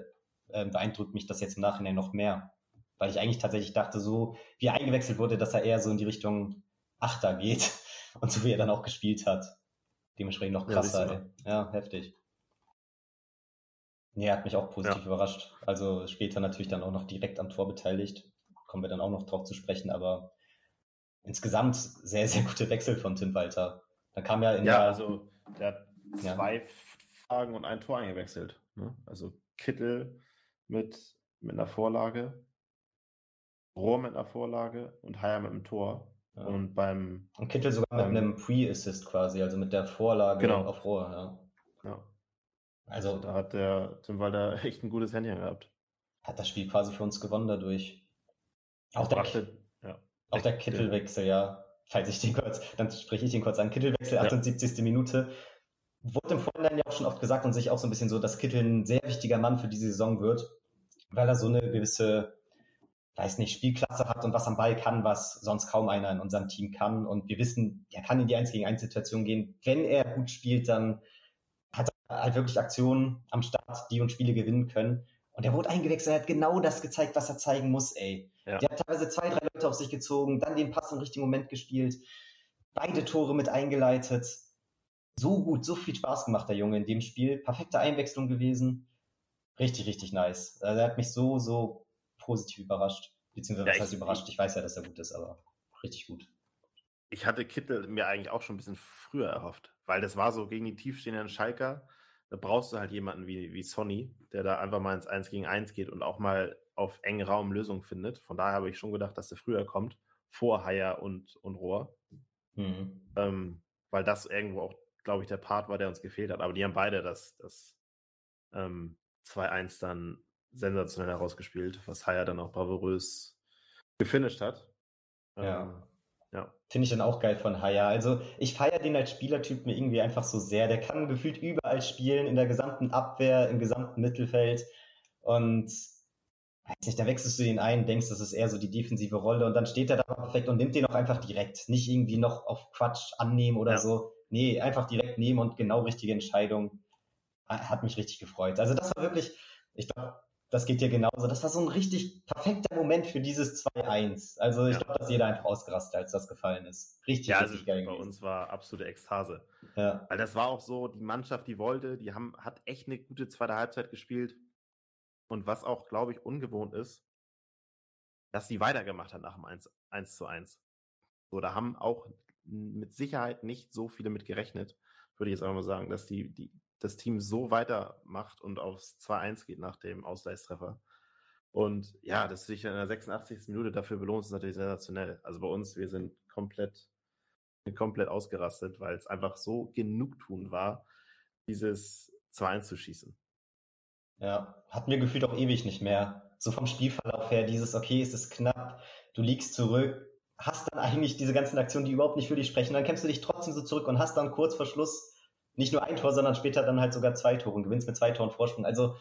Speaker 3: äh, beeindruckt mich das jetzt im Nachhinein noch mehr, weil ich eigentlich tatsächlich dachte, so wie er eingewechselt wurde, dass er eher so in die Richtung Achter geht und so wie er dann auch gespielt hat. Dementsprechend noch krasser. Ja, ja heftig. Nee, er hat mich auch positiv ja. überrascht. Also später natürlich dann auch noch direkt am Tor beteiligt. Kommen wir dann auch noch drauf zu sprechen, aber insgesamt sehr, sehr gute Wechsel von Tim Walter. Da kam ja in
Speaker 2: ja, der, also der hat zwei ja. Fragen und ein Tor eingewechselt. Ne? Also Kittel mit, mit einer Vorlage, Rohr mit einer Vorlage und Haier mit einem Tor. Ja. Und beim.
Speaker 3: Und Kittel sogar beim, mit einem Pre-Assist quasi, also mit der Vorlage
Speaker 2: genau.
Speaker 3: auf Rohr, ja.
Speaker 2: ja. Also, also, da hat der Tim Walter echt ein gutes Händchen gehabt.
Speaker 3: Hat das Spiel quasi für uns gewonnen dadurch. Auch, der, brachte, ja. auch der Kittelwechsel, ja falls ich den kurz, dann spreche ich den kurz an. Kittelwechsel, 78. Ja. Minute. Wurde im Vorhinein ja auch schon oft gesagt und sich auch so ein bisschen so, dass Kittel ein sehr wichtiger Mann für diese Saison wird, weil er so eine gewisse, weiß nicht, Spielklasse hat und was am Ball kann, was sonst kaum einer in unserem Team kann. Und wir wissen, er kann in die 1 gegen 1 Situation gehen. Wenn er gut spielt, dann hat er halt wirklich Aktionen am Start, die uns Spiele gewinnen können. Und er wurde eingewechselt, er hat genau das gezeigt, was er zeigen muss, ey. Ja. Der hat teilweise zwei, drei Leute auf sich gezogen, dann den Pass im richtigen Moment gespielt, beide Tore mit eingeleitet. So gut, so viel Spaß gemacht, der Junge in dem Spiel. Perfekte Einwechslung gewesen. Richtig, richtig nice. Also er hat mich so, so positiv überrascht. Beziehungsweise, was ja, heißt überrascht? Ich weiß ja, dass er gut ist, aber richtig gut.
Speaker 2: Ich hatte Kittel mir eigentlich auch schon ein bisschen früher erhofft, weil das war so gegen die tiefstehenden Schalker. Da brauchst du halt jemanden wie, wie Sonny, der da einfach mal ins 1 gegen 1 geht und auch mal auf engen Raum Lösungen findet. Von daher habe ich schon gedacht, dass der früher kommt, vor Haier und, und Rohr. Mhm. Ähm, weil das irgendwo auch, glaube ich, der Part war, der uns gefehlt hat. Aber die haben beide das, das ähm, 2-1 dann sensationell herausgespielt, was Haier dann auch bravourös gefinisht hat.
Speaker 3: Ja. Ähm, ja. Finde ich dann auch geil von Haya. Also ich feiere den als Spielertyp mir irgendwie einfach so sehr. Der kann gefühlt überall spielen, in der gesamten Abwehr, im gesamten Mittelfeld. Und weiß nicht, da wechselst du ihn ein, denkst, das ist eher so die defensive Rolle und dann steht er da perfekt und nimmt den auch einfach direkt. Nicht irgendwie noch auf Quatsch annehmen oder ja. so. Nee, einfach direkt nehmen und genau richtige Entscheidung. Hat mich richtig gefreut. Also das war wirklich, ich glaube, das geht dir genauso. Das war so ein richtig perfekter Moment für dieses 2-1. Also ich ja. glaube, dass jeder einfach ausgerastet, als das gefallen ist. Richtig,
Speaker 2: ja,
Speaker 3: richtig
Speaker 2: also geil. Bei gewesen. uns war absolute Ekstase. Ja. Weil das war auch so, die Mannschaft, die wollte, die haben, hat echt eine gute zweite Halbzeit gespielt. Und was auch, glaube ich, ungewohnt ist, dass sie weitergemacht hat nach dem 1, 1 zu 1. So, da haben auch mit Sicherheit nicht so viele mit gerechnet, würde ich jetzt einfach mal sagen, dass die, die, das Team so weitermacht und aufs 2-1 geht nach dem Ausgleichstreffer. Und ja, dass sich in der 86. Minute dafür belohnt, ist natürlich sensationell. Also bei uns, wir sind komplett, komplett ausgerastet, weil es einfach so genugtun war, dieses 2-1 zu schießen.
Speaker 3: Ja, hatten wir gefühlt auch ewig nicht mehr. So vom Spielverlauf her, dieses, okay, es ist knapp, du liegst zurück, hast dann eigentlich diese ganzen Aktionen, die überhaupt nicht für dich sprechen, dann kämpfst du dich trotzdem so zurück und hast dann kurz vor Schluss nicht nur ein Tor, sondern später dann halt sogar zwei Tore und gewinnst mit zwei Toren Vorsprung. Also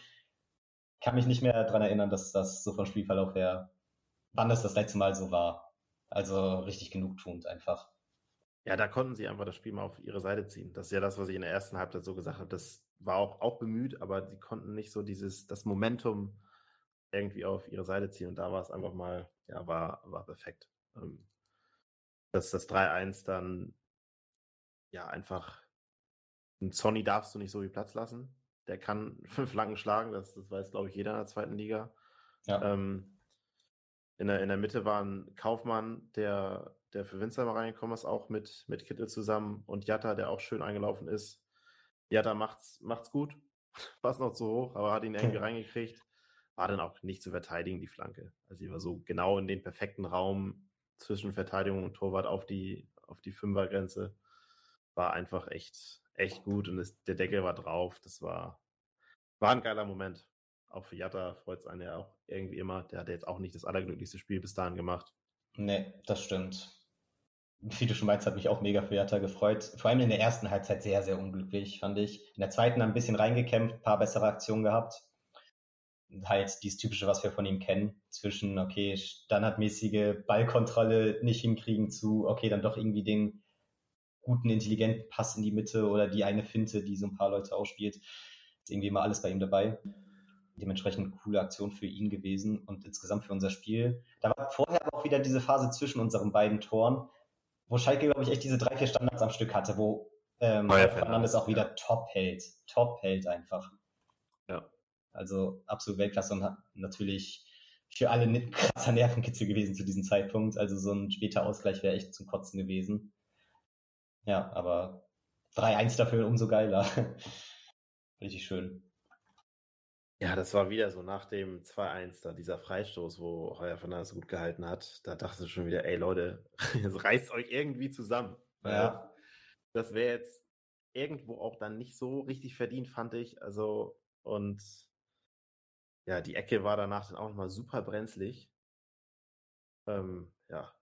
Speaker 3: kann mich nicht mehr daran erinnern, dass das so vom Spielverlauf her, wann das das letzte Mal so war. Also richtig genugtuend einfach.
Speaker 2: Ja, da konnten sie einfach das Spiel mal auf ihre Seite ziehen. Das ist ja das, was ich in der ersten Halbzeit so gesagt habe. Das war auch, auch bemüht, aber sie konnten nicht so dieses, das Momentum irgendwie auf ihre Seite ziehen. Und da war es einfach mal, ja, war, war perfekt. Ähm, dass das 3-1 dann ja einfach einen Sonny darfst du nicht so viel Platz lassen. Der kann fünf Flanken schlagen, das, das weiß, glaube ich, jeder in der zweiten Liga. Ja. Ähm, in, der, in der Mitte war ein Kaufmann, der, der für Winzer mal reingekommen ist, auch mit, mit Kittel zusammen und Jatta, der auch schön eingelaufen ist. Jatta macht's, macht's gut, passt noch zu hoch, aber hat ihn irgendwie reingekriegt. War dann auch nicht zu verteidigen, die Flanke. Also sie war so genau in den perfekten Raum zwischen Verteidigung und Torwart auf die, auf die Fünfergrenze. War einfach echt, echt gut und es, der Deckel war drauf. Das war, war ein geiler Moment. Auch für Jatta freut es einen ja auch irgendwie immer. Der hat jetzt auch nicht das allerglücklichste Spiel bis dahin gemacht.
Speaker 3: Nee, das stimmt. Wie du schon meinst, hat mich auch mega für Jatta gefreut. Vor allem in der ersten Halbzeit sehr, sehr unglücklich, fand ich. In der zweiten ein bisschen reingekämpft, paar bessere Aktionen gehabt. Halt dieses Typische, was wir von ihm kennen. Zwischen, okay, standardmäßige Ballkontrolle nicht hinkriegen zu, okay, dann doch irgendwie den guten, intelligenten Pass in die Mitte oder die eine Finte, die so ein paar Leute ausspielt. Ist irgendwie immer alles bei ihm dabei. Dementsprechend coole Aktion für ihn gewesen und insgesamt für unser Spiel. Da war vorher auch wieder diese Phase zwischen unseren beiden Toren, wo Schalke, glaube ich, echt diese drei, vier Standards am Stück hatte, wo ähm, Fernandes auch wieder ja. top hält. Top hält einfach. Ja. Also absolut Weltklasse und hat natürlich für alle ein krasser Nervenkitzel gewesen zu diesem Zeitpunkt. Also so ein später Ausgleich wäre echt zum Kotzen gewesen. Ja, aber 3-1 dafür umso geiler. Richtig schön.
Speaker 2: Ja, das war wieder so nach dem 2-1, da dieser Freistoß, wo Heuer von das gut gehalten hat. Da dachte ich schon wieder, ey Leute, es reißt euch irgendwie zusammen. Ja. Das wäre jetzt irgendwo auch dann nicht so richtig verdient, fand ich. Also, und ja, die Ecke war danach dann auch nochmal super brenzlig. Ähm, ja,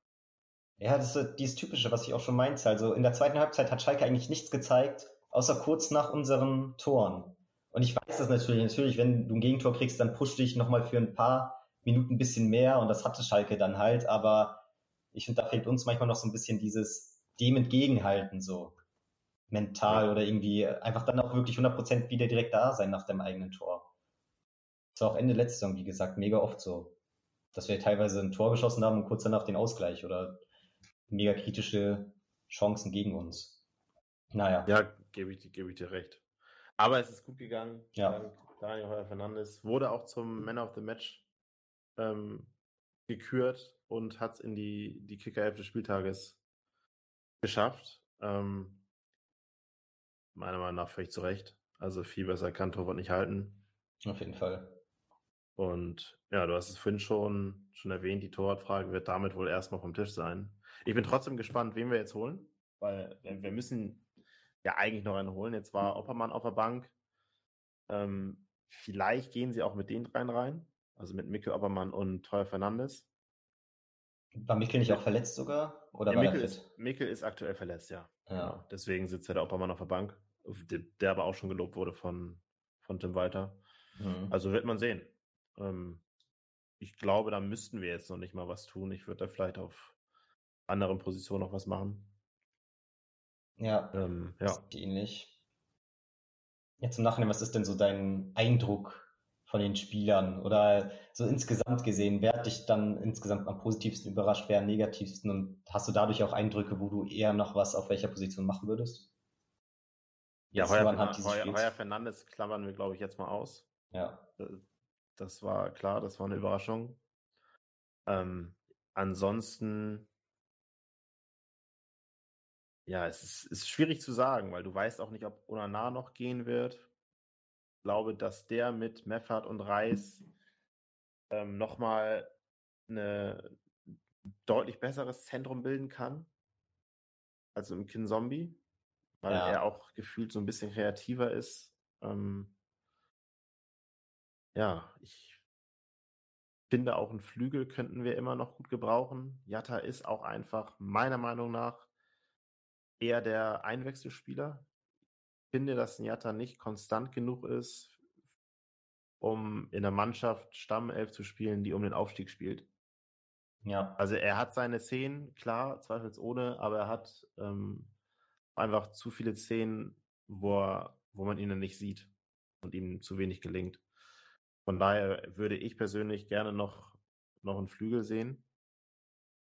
Speaker 3: ja, das ist dieses Typische, was ich auch schon meinte. Also in der zweiten Halbzeit hat Schalke eigentlich nichts gezeigt, außer kurz nach unseren Toren. Und ich weiß das natürlich. Natürlich, wenn du ein Gegentor kriegst, dann pusht dich nochmal für ein paar Minuten ein bisschen mehr und das hatte Schalke dann halt. Aber ich finde, da fehlt uns manchmal noch so ein bisschen dieses dem entgegenhalten, so mental oder irgendwie einfach dann auch wirklich 100% wieder direkt da sein nach dem eigenen Tor. Das war auch Ende letzte Saison, wie gesagt, mega oft so. Dass wir teilweise ein Tor geschossen haben und kurz danach den Ausgleich oder mega kritische Chancen gegen uns.
Speaker 2: Naja. Ja, gebe ich, gebe ich dir recht. Aber es ist gut gegangen. Ja. Daniel Heuer Fernandes wurde auch zum Man of the Match ähm, gekürt und hat es in die, die Kickerhälfte des Spieltages geschafft. Ähm, meiner Meinung nach völlig zu Recht. Also viel besser kann Torwart nicht halten.
Speaker 3: Auf jeden Fall.
Speaker 2: Und ja, du hast es vorhin schon, schon erwähnt, die Torwartfrage wird damit wohl erstmal vom Tisch sein. Ich bin trotzdem gespannt, wen wir jetzt holen, weil wir müssen ja eigentlich noch einen holen. Jetzt war Oppermann auf der Bank. Ähm, vielleicht gehen sie auch mit den dreien rein, also mit Mikkel Oppermann und Teuer Fernandes.
Speaker 3: War Mikkel nicht auch verletzt sogar? Oder
Speaker 2: ja,
Speaker 3: war
Speaker 2: Mikkel, ist? Mikkel ist aktuell verletzt, ja.
Speaker 3: Ja.
Speaker 2: Genau. Deswegen sitzt ja der Oppermann auf der Bank, der, der aber auch schon gelobt wurde von, von Tim Walter.
Speaker 3: Mhm.
Speaker 2: Also wird man sehen. Ähm, ich glaube, da müssten wir jetzt noch nicht mal was tun. Ich würde da vielleicht auf anderen Positionen noch was machen.
Speaker 3: Ja,
Speaker 2: Ähm, ja.
Speaker 3: ist ähnlich. Jetzt im Nachhinein, was ist denn so dein Eindruck von den Spielern? Oder so insgesamt gesehen, wer hat dich dann insgesamt am positivsten überrascht, wer am negativsten? Und hast du dadurch auch Eindrücke, wo du eher noch was auf welcher Position machen würdest?
Speaker 2: Ja. Heuer Fernandes klammern wir, glaube ich, jetzt mal aus.
Speaker 3: Ja,
Speaker 2: Äh, Das war klar, das war eine Überraschung. Ähm, ansonsten, ja, es ist, ist schwierig zu sagen, weil du weißt auch nicht, ob Onana noch gehen wird. Ich glaube, dass der mit Meffert und Reis ähm, nochmal eine deutlich besseres Zentrum bilden kann als im Kinzombie, weil
Speaker 3: Ja.
Speaker 2: er auch gefühlt so ein bisschen kreativer ist. Ähm, ja, ich finde auch einen Flügel könnten wir immer noch gut gebrauchen. Jatta ist auch einfach meiner Meinung nach eher der Einwechselspieler. Ich finde, dass ein Jatta nicht konstant genug ist, um in der Mannschaft Stammelf zu spielen, die um den Aufstieg spielt.
Speaker 3: ja,
Speaker 2: Also er hat seine Szenen, klar, zweifelsohne, aber er hat ähm, einfach zu viele Szenen, wo, er, wo man ihn dann nicht sieht und ihm zu wenig gelingt. Von daher würde ich persönlich gerne noch, noch einen Flügel sehen.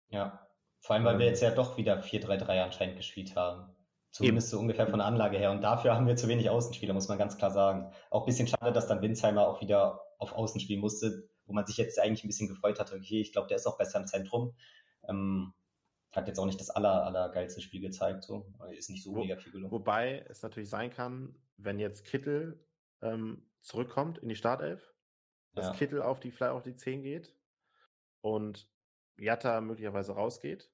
Speaker 3: ja. Vor allem, weil wir
Speaker 2: Ähm.
Speaker 3: jetzt ja doch wieder 4-3-3 anscheinend gespielt haben. Zumindest so ungefähr von der Anlage her. Und dafür haben wir zu wenig Außenspieler, muss man ganz klar sagen. Auch ein bisschen schade, dass dann Winsheimer auch wieder auf Außen spielen musste, wo man sich jetzt eigentlich ein bisschen gefreut hatte. Okay, ich glaube, der ist auch besser im Zentrum. Ähm, hat jetzt auch nicht das aller, aller geilste Spiel gezeigt, so. Ist nicht so
Speaker 2: Wo-
Speaker 3: mega viel gelungen.
Speaker 2: Wobei es natürlich sein kann, wenn jetzt Kittel ähm, zurückkommt in die Startelf, dass
Speaker 3: Ja.
Speaker 2: Kittel auf die, vielleicht auf die 10 geht und Jatta möglicherweise rausgeht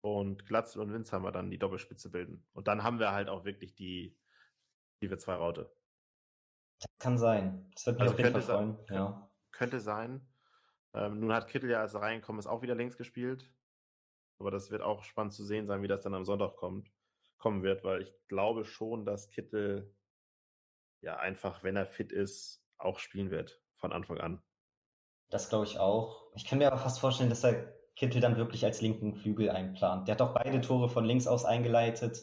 Speaker 2: und Glatzel und Winsheimer dann die Doppelspitze bilden. Und dann haben wir halt auch wirklich die, die wir zwei Raute.
Speaker 3: Das kann sein. Das wird mich
Speaker 2: Also
Speaker 3: auf jeden Fall
Speaker 2: könnte sein-
Speaker 3: freuen. Ja.
Speaker 2: Könnte sein. Ähm, nun hat Kittel ja, als er reingekommen ist, auch wieder links gespielt. Aber das wird auch spannend zu sehen sein, wie das dann am Sonntag kommt, kommen wird, weil ich glaube schon, dass Kittel ja einfach, wenn er fit ist, auch spielen wird von Anfang an.
Speaker 3: Das glaube ich auch. Ich kann mir aber fast vorstellen, dass er Kittel dann wirklich als linken Flügel einplant. Der hat auch beide Tore von links aus eingeleitet.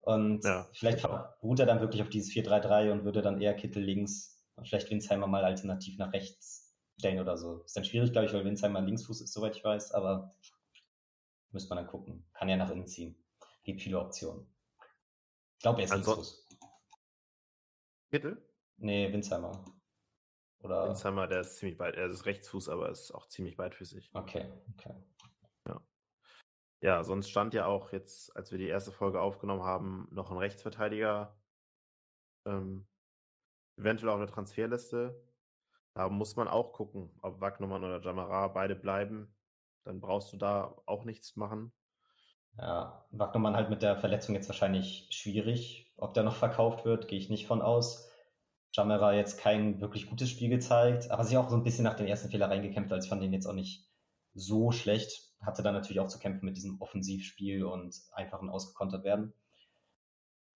Speaker 3: Und
Speaker 2: Ja,
Speaker 3: vielleicht beruht er dann wirklich auf dieses 4-3-3 und würde dann eher Kittel links und vielleicht Winsheimer mal alternativ nach rechts stellen oder so. Ist dann schwierig, glaube ich, weil Winsheimer Linksfuß ist, soweit ich weiß, aber müsste man dann gucken. Kann ja nach innen ziehen. Gibt viele Optionen. Ich glaube, er ist
Speaker 2: Anson-
Speaker 3: Linksfuß.
Speaker 2: Kittel?
Speaker 3: Nee, Winsheimer. Oder?
Speaker 2: Winsheimer, der ist ziemlich weit, er ist Rechtsfuß, aber ist auch ziemlich beidfüßig.
Speaker 3: Okay, okay.
Speaker 2: Ja, sonst stand ja auch jetzt, als wir die erste Folge aufgenommen haben, noch ein Rechtsverteidiger ähm, eventuell auf der Transferliste. Da muss man auch gucken, ob Wagnumann oder Jamara beide bleiben. Dann brauchst du da auch nichts machen.
Speaker 3: Ja, Wagnermann halt mit der Verletzung jetzt wahrscheinlich schwierig. Ob der noch verkauft wird, gehe ich nicht von aus. Jamera jetzt kein wirklich gutes Spiel gezeigt, aber sich auch so ein bisschen nach den ersten Fehler reingekämpft, als ich fand den jetzt auch nicht so schlecht. Hatte dann natürlich auch zu kämpfen mit diesem Offensivspiel und einfachen ausgekontert werden.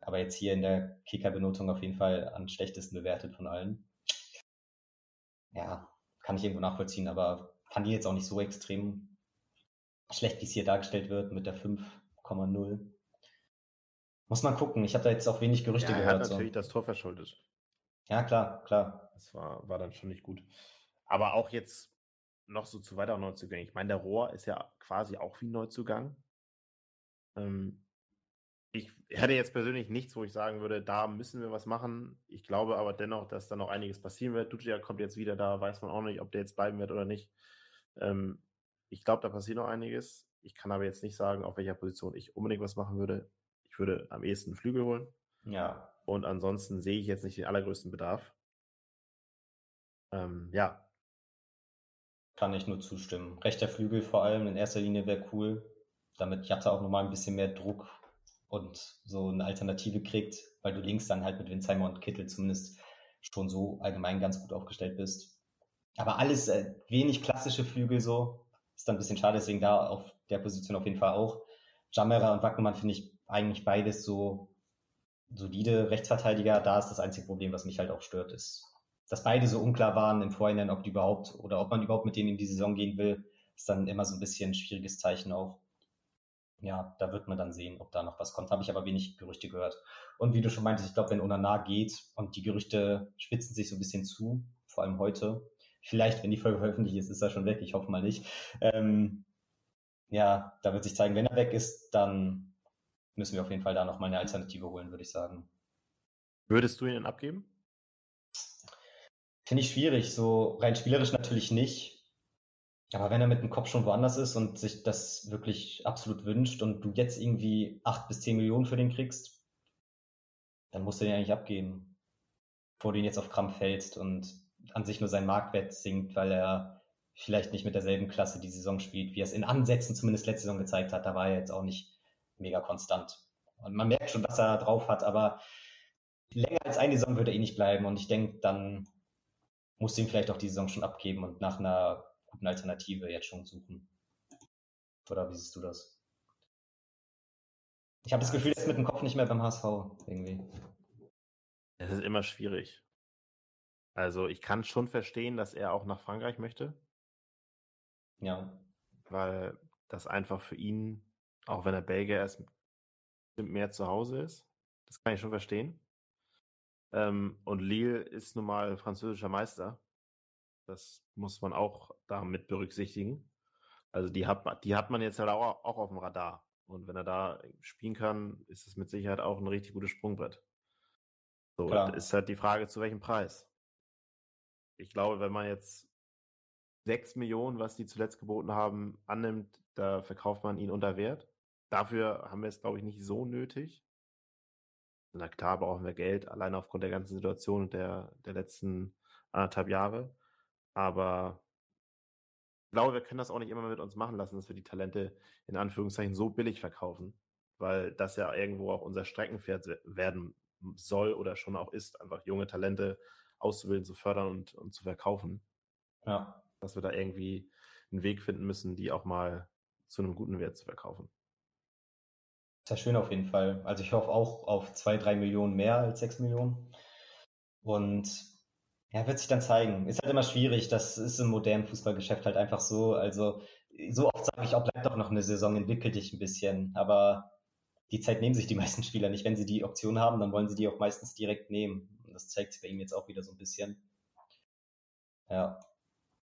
Speaker 3: Aber jetzt hier in der Kicker-Benotung auf jeden Fall am schlechtesten bewertet von allen. Ja, kann ich irgendwo nachvollziehen, aber fand die jetzt auch nicht so extrem schlecht, wie es hier dargestellt wird mit der 5,0. Muss man gucken. Ich habe da jetzt auch wenig Gerüchte
Speaker 2: Ja, er hat
Speaker 3: gehört. So.
Speaker 2: natürlich das Tor verschuldet.
Speaker 3: Ja, klar, klar.
Speaker 2: Das war, war dann schon nicht gut. Aber auch jetzt noch so zu weiteren Neuzugängen. Ich meine, der Rohr ist ja quasi auch wie ein Neuzugang. Ähm, ich hätte jetzt persönlich nichts, wo ich sagen würde, da müssen wir was machen. Ich glaube aber dennoch, dass da noch einiges passieren wird. Ducia kommt jetzt wieder, da weiß man auch nicht, ob der jetzt bleiben wird oder nicht. Ähm, ich glaube, da passiert noch einiges. Ich kann aber jetzt nicht sagen, auf welcher Position ich unbedingt was machen würde. Ich würde am ehesten einen Flügel holen.
Speaker 3: Ja.
Speaker 2: Und ansonsten sehe ich jetzt nicht den allergrößten Bedarf. Ähm, ja.
Speaker 3: Kann ich nur zustimmen. Rechter Flügel vor allem in erster Linie wäre cool, damit Jatta auch nochmal ein bisschen mehr Druck und so eine Alternative kriegt, weil du links dann halt mit Winsheimer und Kittel zumindest schon so allgemein ganz gut aufgestellt bist. Aber alles äh, wenig klassische Flügel so. Ist dann ein bisschen schade, deswegen da auf der Position auf jeden Fall auch. Jammerer und Wackelmann finde ich eigentlich beides so solide Rechtsverteidiger. Da ist das einzige Problem, was mich halt auch stört, ist, dass beide so unklar waren im Vorhinein, ob die überhaupt oder ob man überhaupt mit denen in die Saison gehen will. Ist dann immer so ein bisschen ein schwieriges Zeichen auch ja, da wird man dann sehen, ob da noch was kommt. Habe ich aber wenig Gerüchte gehört. Und wie du schon meintest, ich glaube, wenn Onana geht und die Gerüchte spitzen sich so ein bisschen zu, vor allem heute, vielleicht, wenn die Folge veröffentlicht ist, ist er schon weg, ich hoffe mal nicht. Ähm, ja, da wird sich zeigen, wenn er weg ist, dann müssen wir auf jeden Fall da nochmal eine Alternative holen, würde ich sagen.
Speaker 2: Würdest du ihn denn abgeben?
Speaker 3: Finde ich schwierig, so rein spielerisch natürlich nicht. Aber wenn er mit dem Kopf schon woanders ist und sich das wirklich absolut wünscht und du jetzt irgendwie acht bis zehn Millionen für den kriegst, dann musst du den eigentlich abgeben, bevor du ihn jetzt auf Krampf hältst und an sich nur sein Marktwert sinkt, weil er vielleicht nicht mit derselben Klasse die Saison spielt, wie er es in Ansätzen zumindest letzte Saison gezeigt hat. Da war er jetzt auch nicht mega konstant. Und man merkt schon, dass er drauf hat, aber länger als eine Saison würde er eh nicht bleiben. Und ich denke, dann musst du ihn vielleicht auch die Saison schon abgeben und nach einer guten Alternative jetzt schon suchen. Oder wie siehst du das? Ich habe das Gefühl, er ist mit dem Kopf nicht mehr beim HSV irgendwie.
Speaker 2: Es ist immer schwierig. Also ich kann schon verstehen, dass er auch nach Frankreich möchte.
Speaker 3: Ja.
Speaker 2: Weil das einfach für ihn, auch wenn er Belgier ist, mehr zu Hause ist. Das kann ich schon verstehen. Ähm, und Lille ist nun mal französischer Meister. Das muss man auch damit berücksichtigen. Also die hat, die hat man jetzt halt auch, auch auf dem Radar. Und wenn er da spielen kann, ist es mit Sicherheit auch ein richtig gutes Sprungbrett. So, ist halt die Frage, zu welchem Preis. Ich glaube, wenn man jetzt 6 Millionen, was die zuletzt geboten haben, annimmt, da verkauft man ihn unter Wert. Dafür haben wir es, glaube ich, nicht so nötig. Na klar brauchen wir Geld, allein aufgrund der ganzen Situation der, der letzten anderthalb Jahre. Aber ich glaube, wir können das auch nicht immer mit uns machen lassen, dass wir die Talente in Anführungszeichen so billig verkaufen, weil das ja irgendwo auch unser Streckenpferd werden soll oder schon auch ist, einfach junge Talente auszubilden, zu fördern und, und zu verkaufen.
Speaker 3: Ja.
Speaker 2: Dass wir da irgendwie einen Weg finden müssen, die auch mal zu einem guten Wert zu verkaufen.
Speaker 3: Sehr schön auf jeden Fall. Also ich hoffe auch auf zwei, drei Millionen mehr als sechs Millionen. Und ja, wird sich dann zeigen. Ist halt immer schwierig. Das ist im modernen Fußballgeschäft halt einfach so. Also, so oft sage ich auch, bleib doch noch eine Saison, entwickel dich ein bisschen. Aber die Zeit nehmen sich die meisten Spieler nicht. Wenn sie die Option haben, dann wollen sie die auch meistens direkt nehmen. Und das zeigt sich bei ihm jetzt auch wieder so ein bisschen. Ja,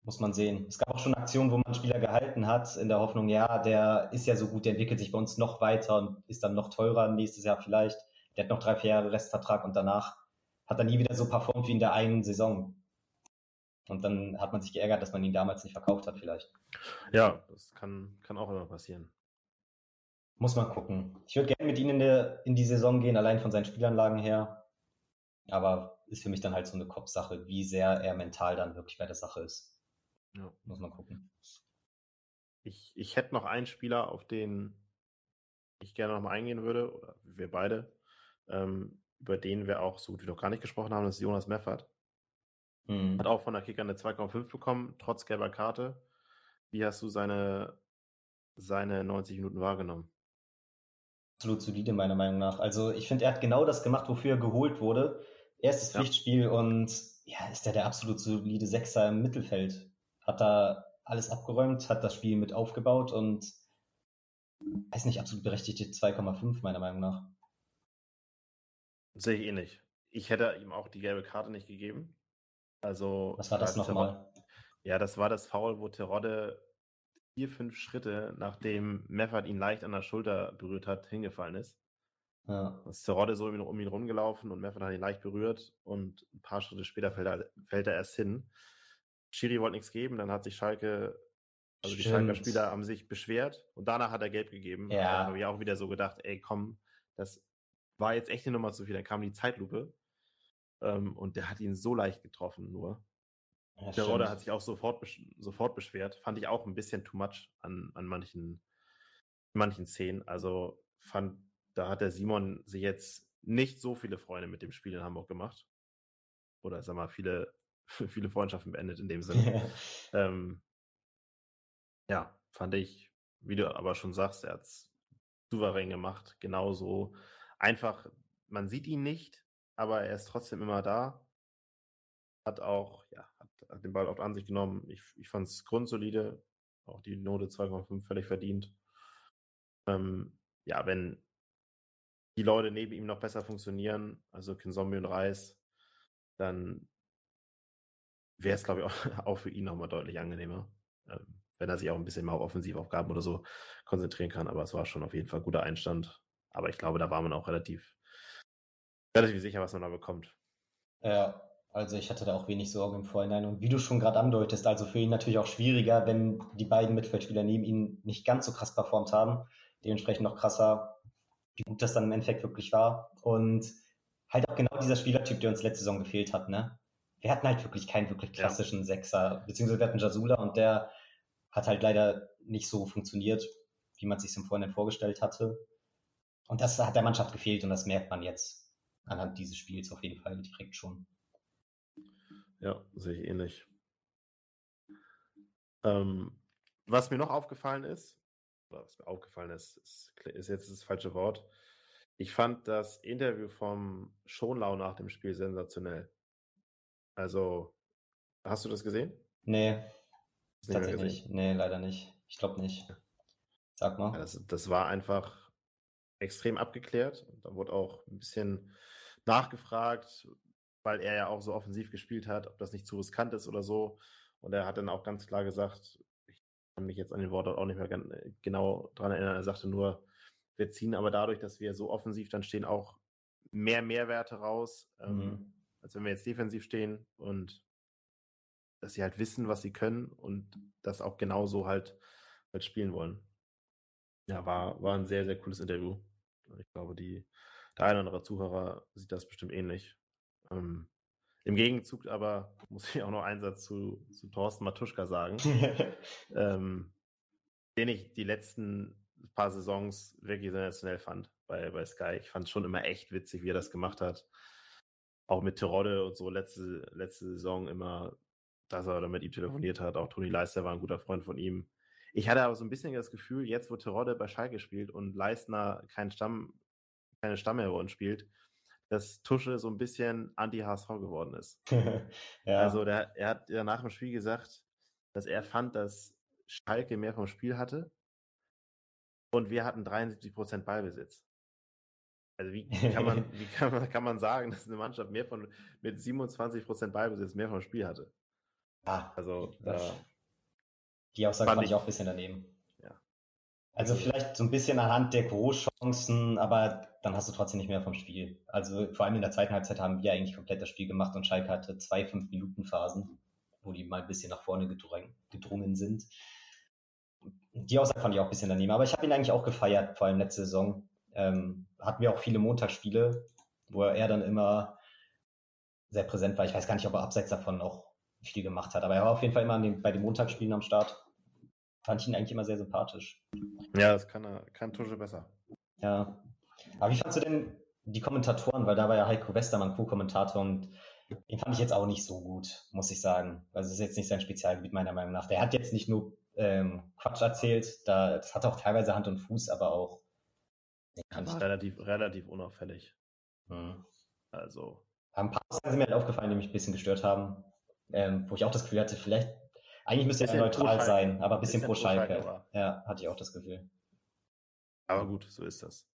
Speaker 3: muss man sehen. Es gab auch schon Aktionen, wo man Spieler gehalten hat, in der Hoffnung, ja, der ist ja so gut, der entwickelt sich bei uns noch weiter und ist dann noch teurer nächstes Jahr vielleicht. Der hat noch drei, vier Jahre Restvertrag und danach hat er nie wieder so performt wie in der einen Saison. Und dann hat man sich geärgert, dass man ihn damals nicht verkauft hat, vielleicht.
Speaker 2: Ja, das kann, kann auch immer passieren.
Speaker 3: Muss man gucken. Ich würde gerne mit ihm in, der, in die Saison gehen, allein von seinen Spielanlagen her. Aber ist für mich dann halt so eine Kopfsache, wie sehr er mental dann wirklich bei der Sache ist.
Speaker 2: Ja.
Speaker 3: Muss man gucken.
Speaker 2: Ich, ich hätte noch einen Spieler, auf den ich gerne noch mal eingehen würde, oder wir beide. Ähm, über den wir auch so gut wie noch gar nicht gesprochen haben, das ist Jonas Meffert. Mhm. Hat auch von der Kicker eine 2,5 bekommen, trotz gelber Karte. Wie hast du seine, seine 90 Minuten wahrgenommen?
Speaker 3: Absolut solide, meiner Meinung nach. Also, ich finde, er hat genau das gemacht, wofür er geholt wurde. Erstes ja. Pflichtspiel und ja, ist er der absolut solide Sechser im Mittelfeld. Hat da alles abgeräumt, hat das Spiel mit aufgebaut und weiß nicht, absolut berechtigte 2,5, meiner Meinung nach.
Speaker 2: Sehe ich eh nicht. Ich hätte ihm auch die gelbe Karte nicht gegeben. Also.
Speaker 3: Was war das nochmal?
Speaker 2: Ja, das war das Foul, wo Terodde vier, fünf Schritte, nachdem Meffert ihn leicht an der Schulter berührt hat, hingefallen ist. Ja. Ist Terodde so um ihn rumgelaufen und Meffert hat ihn leicht berührt und ein paar Schritte später fällt er, fällt er erst hin. Schiri wollte nichts geben, dann hat sich Schalke, also Stimmt. die Schalker Spieler haben sich beschwert und danach hat er gelb gegeben. Ja. Da habe ich auch wieder so gedacht, ey komm, das war jetzt echt eine Nummer zu viel. Dann kam die Zeitlupe ähm, und der hat ihn so leicht getroffen nur. Ja, der Rodder hat sich auch sofort, sofort beschwert. Fand ich auch ein bisschen too much an, an manchen, manchen Szenen. Also fand, da hat der Simon sich jetzt nicht so viele Freunde mit dem Spiel in Hamburg gemacht. Oder sag mal, viele, viele Freundschaften beendet in dem Sinne. ähm, ja, fand ich, wie du aber schon sagst, er hat es souverän gemacht. Genauso einfach, man sieht ihn nicht, aber er ist trotzdem immer da. Hat auch, ja, hat, den Ball oft an sich genommen. Ich, ich fand es grundsolide. Auch die Note 2,5 völlig verdient. Ähm, ja, wenn die Leute neben ihm noch besser funktionieren, also Kinzombie und Reis, dann wäre es, glaube ich, auch, auch, für ihn nochmal deutlich angenehmer. Ähm, wenn er sich auch ein bisschen mehr auf Offensivaufgaben oder so konzentrieren kann. Aber es war schon auf jeden Fall guter Einstand. Aber ich glaube, da war man auch relativ relativ sicher, was man da bekommt.
Speaker 3: Ja, also ich hatte da auch wenig Sorge im Vorhinein. Und wie du schon gerade andeutest, also für ihn natürlich auch schwieriger, wenn die beiden Mittelfeldspieler neben ihm nicht ganz so krass performt haben. Dementsprechend noch krasser, wie gut das dann im Endeffekt wirklich war. Und halt auch genau dieser Spielertyp, der uns letzte Saison gefehlt hat, ne? Wir hatten halt wirklich keinen wirklich klassischen ja. Sechser, beziehungsweise wir hatten Jasula und der hat halt leider nicht so funktioniert, wie man sich im Vorhinein vorgestellt hatte. Und das hat der Mannschaft gefehlt und das merkt man jetzt anhand dieses Spiels auf jeden Fall direkt schon.
Speaker 2: Ja, sehe ich ähnlich. Ähm, was mir noch aufgefallen ist, was mir aufgefallen ist, ist, ist jetzt das falsche Wort. Ich fand das Interview vom Schonlau nach dem Spiel sensationell. Also, hast du das gesehen?
Speaker 3: Nee, tatsächlich nicht. Nee, leider nicht. Ich glaube nicht. Sag mal.
Speaker 2: Ja, das, das war einfach extrem abgeklärt. Da wurde auch ein bisschen nachgefragt, weil er ja auch so offensiv gespielt hat, ob das nicht zu riskant ist oder so. Und er hat dann auch ganz klar gesagt, ich kann mich jetzt an den Wortlaut auch nicht mehr genau dran erinnern, er sagte nur, wir ziehen aber dadurch, dass wir so offensiv dann stehen, auch mehr Mehrwerte raus, ähm, mhm. Als wenn wir jetzt defensiv stehen und dass sie halt wissen, was sie können und das auch genauso halt, halt spielen wollen. Ja, war, war ein sehr, sehr cooles Interview. Ich glaube, die, der eine oder andere Zuhörer sieht das bestimmt ähnlich. Ähm, Im Gegenzug aber muss ich auch noch einen Satz zu, zu Thorsten Matuschka sagen, ähm, den ich die letzten paar Saisons wirklich sensationell fand bei, bei Sky. Ich fand es schon immer echt witzig, wie er das gemacht hat. Auch mit Terodde und so letzte, letzte Saison immer, dass er mit ihm telefoniert hat. Auch Toni Leister war ein guter Freund von ihm. Ich hatte aber so ein bisschen das Gefühl, jetzt wo Terodde bei Schalke spielt und Leistner keinen Stamm, keine Stammheroin spielt, dass Tusche so ein bisschen anti-HSV geworden ist. ja. Also der, er hat ja nach dem Spiel gesagt, dass er fand, dass Schalke mehr vom Spiel hatte und wir hatten 73% Ballbesitz. Also wie, kann, man, wie kann, man, kann man sagen, dass eine Mannschaft mehr von mit 27% Ballbesitz mehr vom Spiel hatte?
Speaker 3: Ah, also da, die Aussage fand ich auch ein bisschen daneben. Also vielleicht so ein bisschen anhand der Großchancen, aber dann hast du trotzdem nicht mehr vom Spiel. Also vor allem in der zweiten Halbzeit haben wir eigentlich komplett das Spiel gemacht und Schalke hatte zwei fünf Minuten Phasen, wo die mal ein bisschen nach vorne gedrungen sind. Die Aussage fand ich auch ein bisschen daneben, aber ich habe ihn eigentlich auch gefeiert, vor allem letzte Saison. Ähm, hatten wir auch viele Montagsspiele, wo er dann immer sehr präsent war. Ich weiß gar nicht, ob er abseits davon auch viel gemacht hat, aber er war auf jeden Fall immer den, bei den Montagsspielen am Start fand ich ihn eigentlich immer sehr sympathisch.
Speaker 2: Ja, das kann, er, kann Tusche besser.
Speaker 3: Ja. Aber wie fandst du denn die Kommentatoren? Weil da war ja Heiko Westermann Co-Kommentator und den fand ich jetzt auch nicht so gut, muss ich sagen. Also das ist jetzt nicht sein Spezialgebiet meiner Meinung nach. Der hat jetzt nicht nur ähm, Quatsch erzählt, da, das hat auch teilweise Hand und Fuß, aber auch
Speaker 2: ja, relativ, relativ unauffällig. Hm. Also.
Speaker 3: Ein paar Sachen sind mir halt aufgefallen, die mich ein bisschen gestört haben, ähm, wo ich auch das Gefühl hatte, vielleicht eigentlich müsste er neutral sein, aber ein bisschen, bisschen pro Schalke. Schalke ja, hatte ich auch das Gefühl.
Speaker 2: Aber gut, so ist das.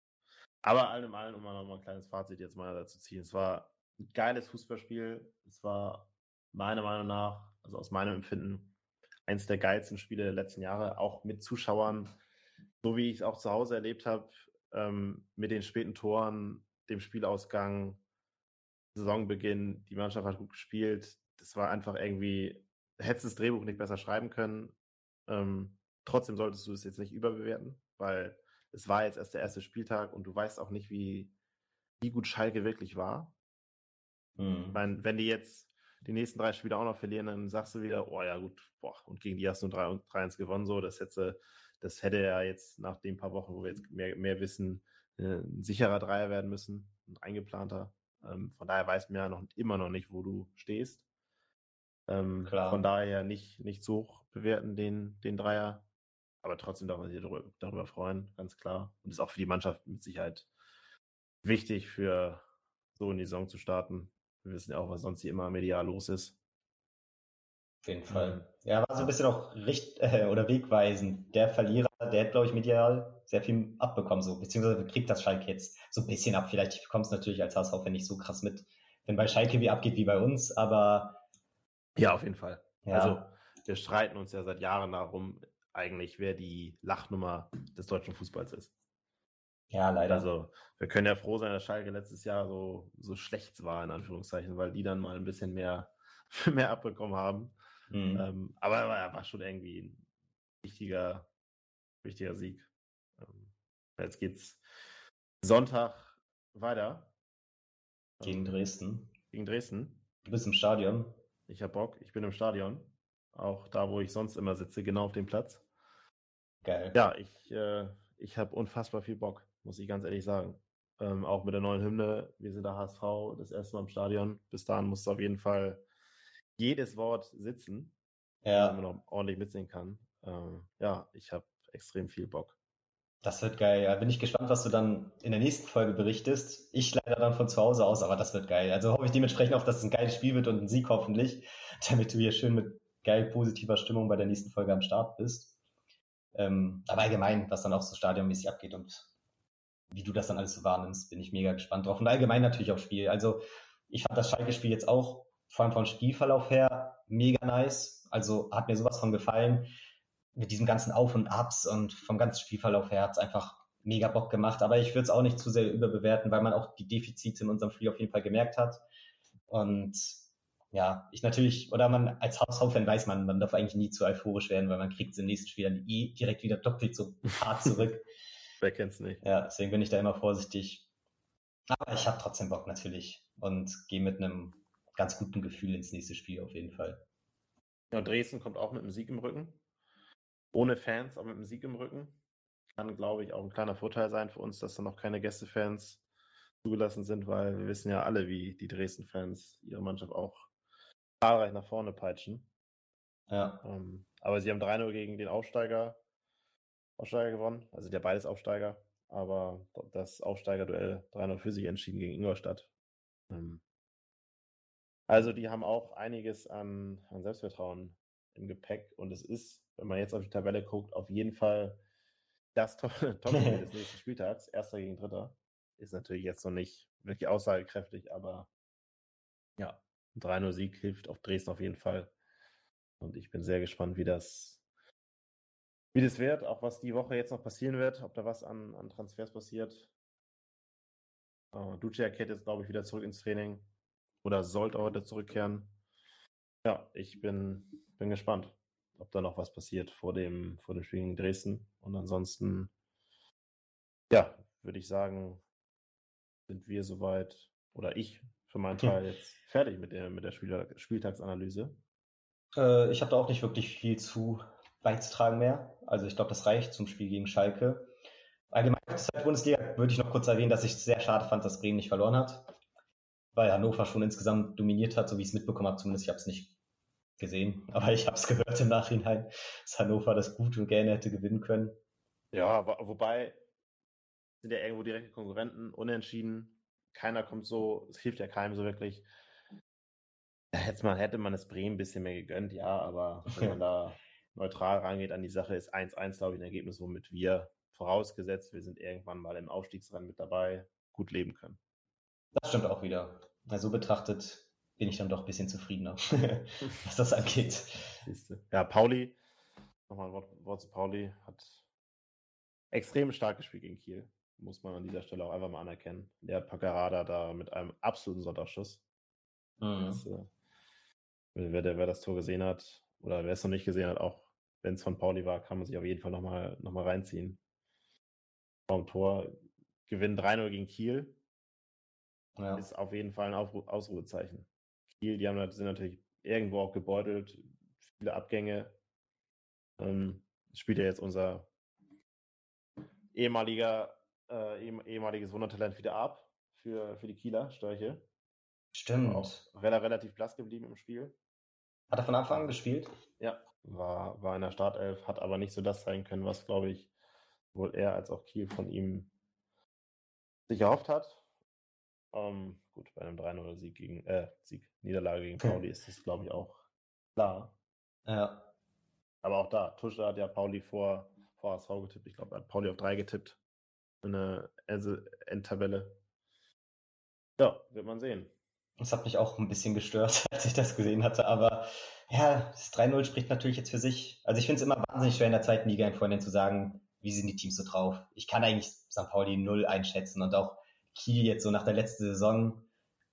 Speaker 2: Aber allem in allem, um mal noch ein kleines Fazit jetzt mal dazu ziehen. Es war ein geiles Fußballspiel. Es war meiner Meinung nach, also aus meinem Empfinden, eins der geilsten Spiele der letzten Jahre, auch mit Zuschauern, so wie ich es auch zu Hause erlebt habe. Ähm, mit den späten Toren, dem Spielausgang, Saisonbeginn, die Mannschaft hat gut gespielt. Das war einfach irgendwie, hättest das Drehbuch nicht besser schreiben können. Ähm, trotzdem solltest du es jetzt nicht überbewerten, weil es war jetzt erst der erste Spieltag und du weißt auch nicht, wie, wie gut Schalke wirklich war. Mhm. Ich meine, wenn die jetzt die nächsten drei Spiele auch noch verlieren, dann sagst du wieder, oh ja, gut, boah, und gegen die hast du 3-1 gewonnen, so, das hätte, das hätte ja jetzt nach den paar Wochen, wo wir jetzt mehr, mehr wissen, äh, ein sicherer Dreier werden müssen, ein eingeplanter. Ähm, von daher weiß man ja noch immer noch nicht, wo du stehst. Ähm, von daher nicht, nicht so hoch bewerten, den, den Dreier. Aber trotzdem darf man sich darüber, darüber freuen, ganz klar. Und ist auch für die Mannschaft mit Sicherheit wichtig, für so in die Saison zu starten. Wir wissen ja auch, was sonst hier immer medial los ist.
Speaker 3: Auf jeden Fall. Mhm. Ja, war so ein bisschen auch richt äh, oder wegweisend. Der Verlierer, der hat, glaube ich, medial sehr viel abbekommen, so, beziehungsweise kriegt das Schalke jetzt so ein bisschen ab. Vielleicht ich bekomme es natürlich als HSV nicht so krass mit, wenn bei Schalke wie abgeht wie bei uns, aber.
Speaker 2: Ja, auf jeden Fall. Ja. Also, wir streiten uns ja seit Jahren darum, eigentlich, wer die Lachnummer des deutschen Fußballs ist.
Speaker 3: Ja, leider.
Speaker 2: Also, wir können ja froh sein, dass Schalke letztes Jahr so, so schlecht war, in Anführungszeichen, weil die dann mal ein bisschen mehr, mehr abbekommen haben. Mhm. Ähm, aber er war schon irgendwie ein wichtiger, wichtiger Sieg. Ähm, jetzt geht's Sonntag weiter.
Speaker 3: Gegen ähm, Dresden.
Speaker 2: Gegen Dresden.
Speaker 3: Du bist im Stadion.
Speaker 2: Ich hab Bock, ich bin im Stadion. Auch da, wo ich sonst immer sitze, genau auf dem Platz.
Speaker 3: Geil.
Speaker 2: Ja, ich, äh, ich habe unfassbar viel Bock, muss ich ganz ehrlich sagen. Ähm, auch mit der neuen Hymne. Wir sind der HSV, das erste Mal im Stadion. Bis dahin muss es auf jeden Fall jedes Wort sitzen, ja. damit man noch ordentlich mitsehen kann. Ähm, ja, ich habe extrem viel Bock.
Speaker 3: Das wird geil. Ja, bin ich gespannt, was du dann in der nächsten Folge berichtest. Ich leider dann von zu Hause aus, aber das wird geil. Also hoffe ich dementsprechend auch, dass es ein geiles Spiel wird und ein Sieg hoffentlich, damit du hier schön mit geil positiver Stimmung bei der nächsten Folge am Start bist. Ähm, aber allgemein, was dann auch so stadionmäßig abgeht und wie du das dann alles so wahrnimmst, bin ich mega gespannt drauf. Und allgemein natürlich aufs Spiel. Also ich fand das Schalke-Spiel jetzt auch, vor allem vom Spielverlauf her, mega nice. Also hat mir sowas von gefallen. Mit diesem ganzen Auf und Abs und vom ganzen Spielverlauf her hat es einfach mega Bock gemacht. Aber ich würde es auch nicht zu sehr überbewerten, weil man auch die Defizite in unserem Spiel auf jeden Fall gemerkt hat. Und ja, ich natürlich, oder man als HSV-Fan weiß man, man darf eigentlich nie zu euphorisch werden, weil man kriegt im nächsten Spiel dann eh direkt wieder doppelt so hart zurück.
Speaker 2: Wer kennt's nicht?
Speaker 3: Ja, deswegen bin ich da immer vorsichtig. Aber ich habe trotzdem Bock natürlich und gehe mit einem ganz guten Gefühl ins nächste Spiel auf jeden Fall.
Speaker 2: Ja, Dresden kommt auch mit einem Sieg im Rücken. Ohne Fans, aber mit einem Sieg im Rücken. Kann, glaube ich, auch ein kleiner Vorteil sein für uns, dass da noch keine Gästefans zugelassen sind, weil wir wissen ja alle, wie die Dresden-Fans ihre Mannschaft auch zahlreich nach vorne peitschen.
Speaker 3: Ja.
Speaker 2: Ähm, aber sie haben 3-0 gegen den Aufsteiger, Aufsteiger gewonnen. Also der beides Aufsteiger. Aber das Aufsteigerduell 3-0 für sich entschieden gegen Ingolstadt. Ähm, also die haben auch einiges an, an Selbstvertrauen im Gepäck. Und es ist, wenn man jetzt auf die Tabelle guckt, auf jeden Fall das Top-Spiel des nächsten Spieltags. Erster gegen Dritter. Ist natürlich jetzt noch nicht wirklich aussagekräftig, aber ja, ein 3-0-Sieg hilft auf Dresden auf jeden Fall. Und ich bin sehr gespannt, wie das, wie das wird, auch was die Woche jetzt noch passieren wird, ob da was an, an Transfers passiert. Uh, Duce kehrt jetzt, glaube ich, wieder zurück ins Training oder sollte heute zurückkehren. Ja, ich bin, bin gespannt, ob da noch was passiert vor dem, vor dem Spiel gegen Dresden. Und ansonsten, ja, würde ich sagen, sind wir soweit, oder ich für meinen. Teil jetzt fertig mit der, mit der Spiel Spieltagsanalyse.
Speaker 3: Äh, ich habe da auch nicht wirklich viel zu beizutragen mehr. Also ich glaube, das reicht zum Spiel gegen Schalke. Allgemein in der Bundesliga würde ich noch kurz erwähnen, dass ich es sehr schade fand, dass Bremen nicht verloren hat. Weil Hannover schon insgesamt dominiert hat, so wie ich es mitbekommen habe. Zumindest ich habe es nicht gesehen, aber ich habe es gehört im Nachhinein, dass Hannover das gut und gerne hätte gewinnen können.
Speaker 2: Ja, wobei sind ja irgendwo direkte Konkurrenten, unentschieden keiner kommt so, es hilft ja keinem so wirklich. Hätte man, hätte man es Bremen ein bisschen mehr gegönnt, ja, aber wenn man da neutral rangeht an die Sache, ist 1-1, glaube ich, ein Ergebnis, womit wir vorausgesetzt, wir sind irgendwann mal im Aufstiegsrennen mit dabei, gut leben können.
Speaker 3: Das stimmt auch wieder. Also betrachtet bin ich dann doch ein bisschen zufriedener, was das angeht.
Speaker 2: Ja, Pauli, nochmal ein Wort, Wort zu Pauli, hat extrem stark gespielt gegen Kiel. muss man an dieser Stelle auch einfach mal anerkennen. Der Paccarada da mit einem absoluten Sonntagsschuss. Mhm. Das, äh, wer, wer, das Tor gesehen hat oder wer es noch nicht gesehen hat, auch wenn es von Pauli war, kann man sich auf jeden Fall nochmal noch mal reinziehen. Vom Tor gewinnen 3-0 gegen Kiel. Ja. Ist auf jeden Fall ein Aufru Ausrufezeichen. Kiel, die haben, sind natürlich irgendwo auch gebeutelt, viele Abgänge. Ähm, spielt ja jetzt unser ehemaliger, äh, ehemaliges Wundertalent wieder ab für, für die Kieler Störche.
Speaker 3: Stimmt.
Speaker 2: Auch relativ blass geblieben im Spiel.
Speaker 3: Hat er von Anfang an gespielt?
Speaker 2: Ja, war, war in der Startelf, hat aber nicht so das sein können, was, glaube ich, wohl er als auch Kiel von ihm sich erhofft hat. Um, ähm, gut, bei einem 3-0-Sieg gegen, äh, Sieg, Niederlage gegen Pauli ist das, glaube ich, auch klar.
Speaker 3: Ja.
Speaker 2: Aber auch da, Tusche hat ja Pauli vor, vor HSV getippt. Ich glaube, er hat Pauli auf 3 getippt. In der Endtabelle. Ja, wird man sehen.
Speaker 3: Das hat mich auch ein bisschen gestört, als ich das gesehen hatte. Aber ja, das 3-0 spricht natürlich jetzt für sich. Also ich finde es immer wahnsinnig schwer in der zweiten Liga im Vorhinein zu sagen, wie sind die Teams so drauf. Ich kann eigentlich St. Pauli null einschätzen und auch Kiel jetzt so nach der letzten Saison,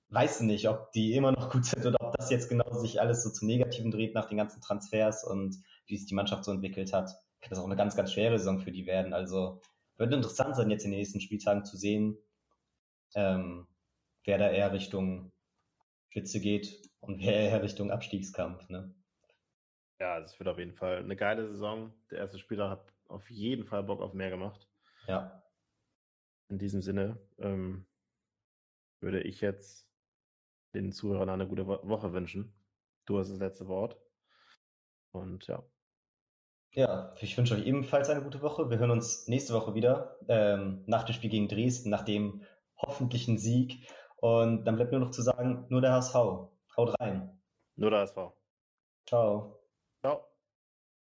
Speaker 3: weiß nicht, ob die immer noch gut sind oder ob das jetzt genau sich alles so zum Negativen dreht nach den ganzen Transfers und wie sich die Mannschaft so entwickelt hat. Kann das auch eine ganz, ganz schwere Saison für die werden. Also wird interessant sein, jetzt in den nächsten Spieltagen zu sehen, ähm, wer da eher Richtung Spitze geht und wer eher Richtung Abstiegskampf. Ne?
Speaker 2: Ja, es wird auf jeden Fall eine geile Saison. Der erste Spieler hat auf jeden Fall Bock auf mehr gemacht.
Speaker 3: Ja.
Speaker 2: In diesem Sinne ähm, würde ich jetzt den Zuhörern eine gute Woche wünschen. Du hast das letzte Wort. Und ja.
Speaker 3: Ja, ich wünsche euch ebenfalls eine gute Woche. Wir hören uns nächste Woche wieder ähm, nach dem Spiel gegen Dresden, nach dem hoffentlichen Sieg. Und dann bleibt nur noch zu sagen, nur der HSV. Haut rein.
Speaker 2: Nur der HSV.
Speaker 3: Ciao.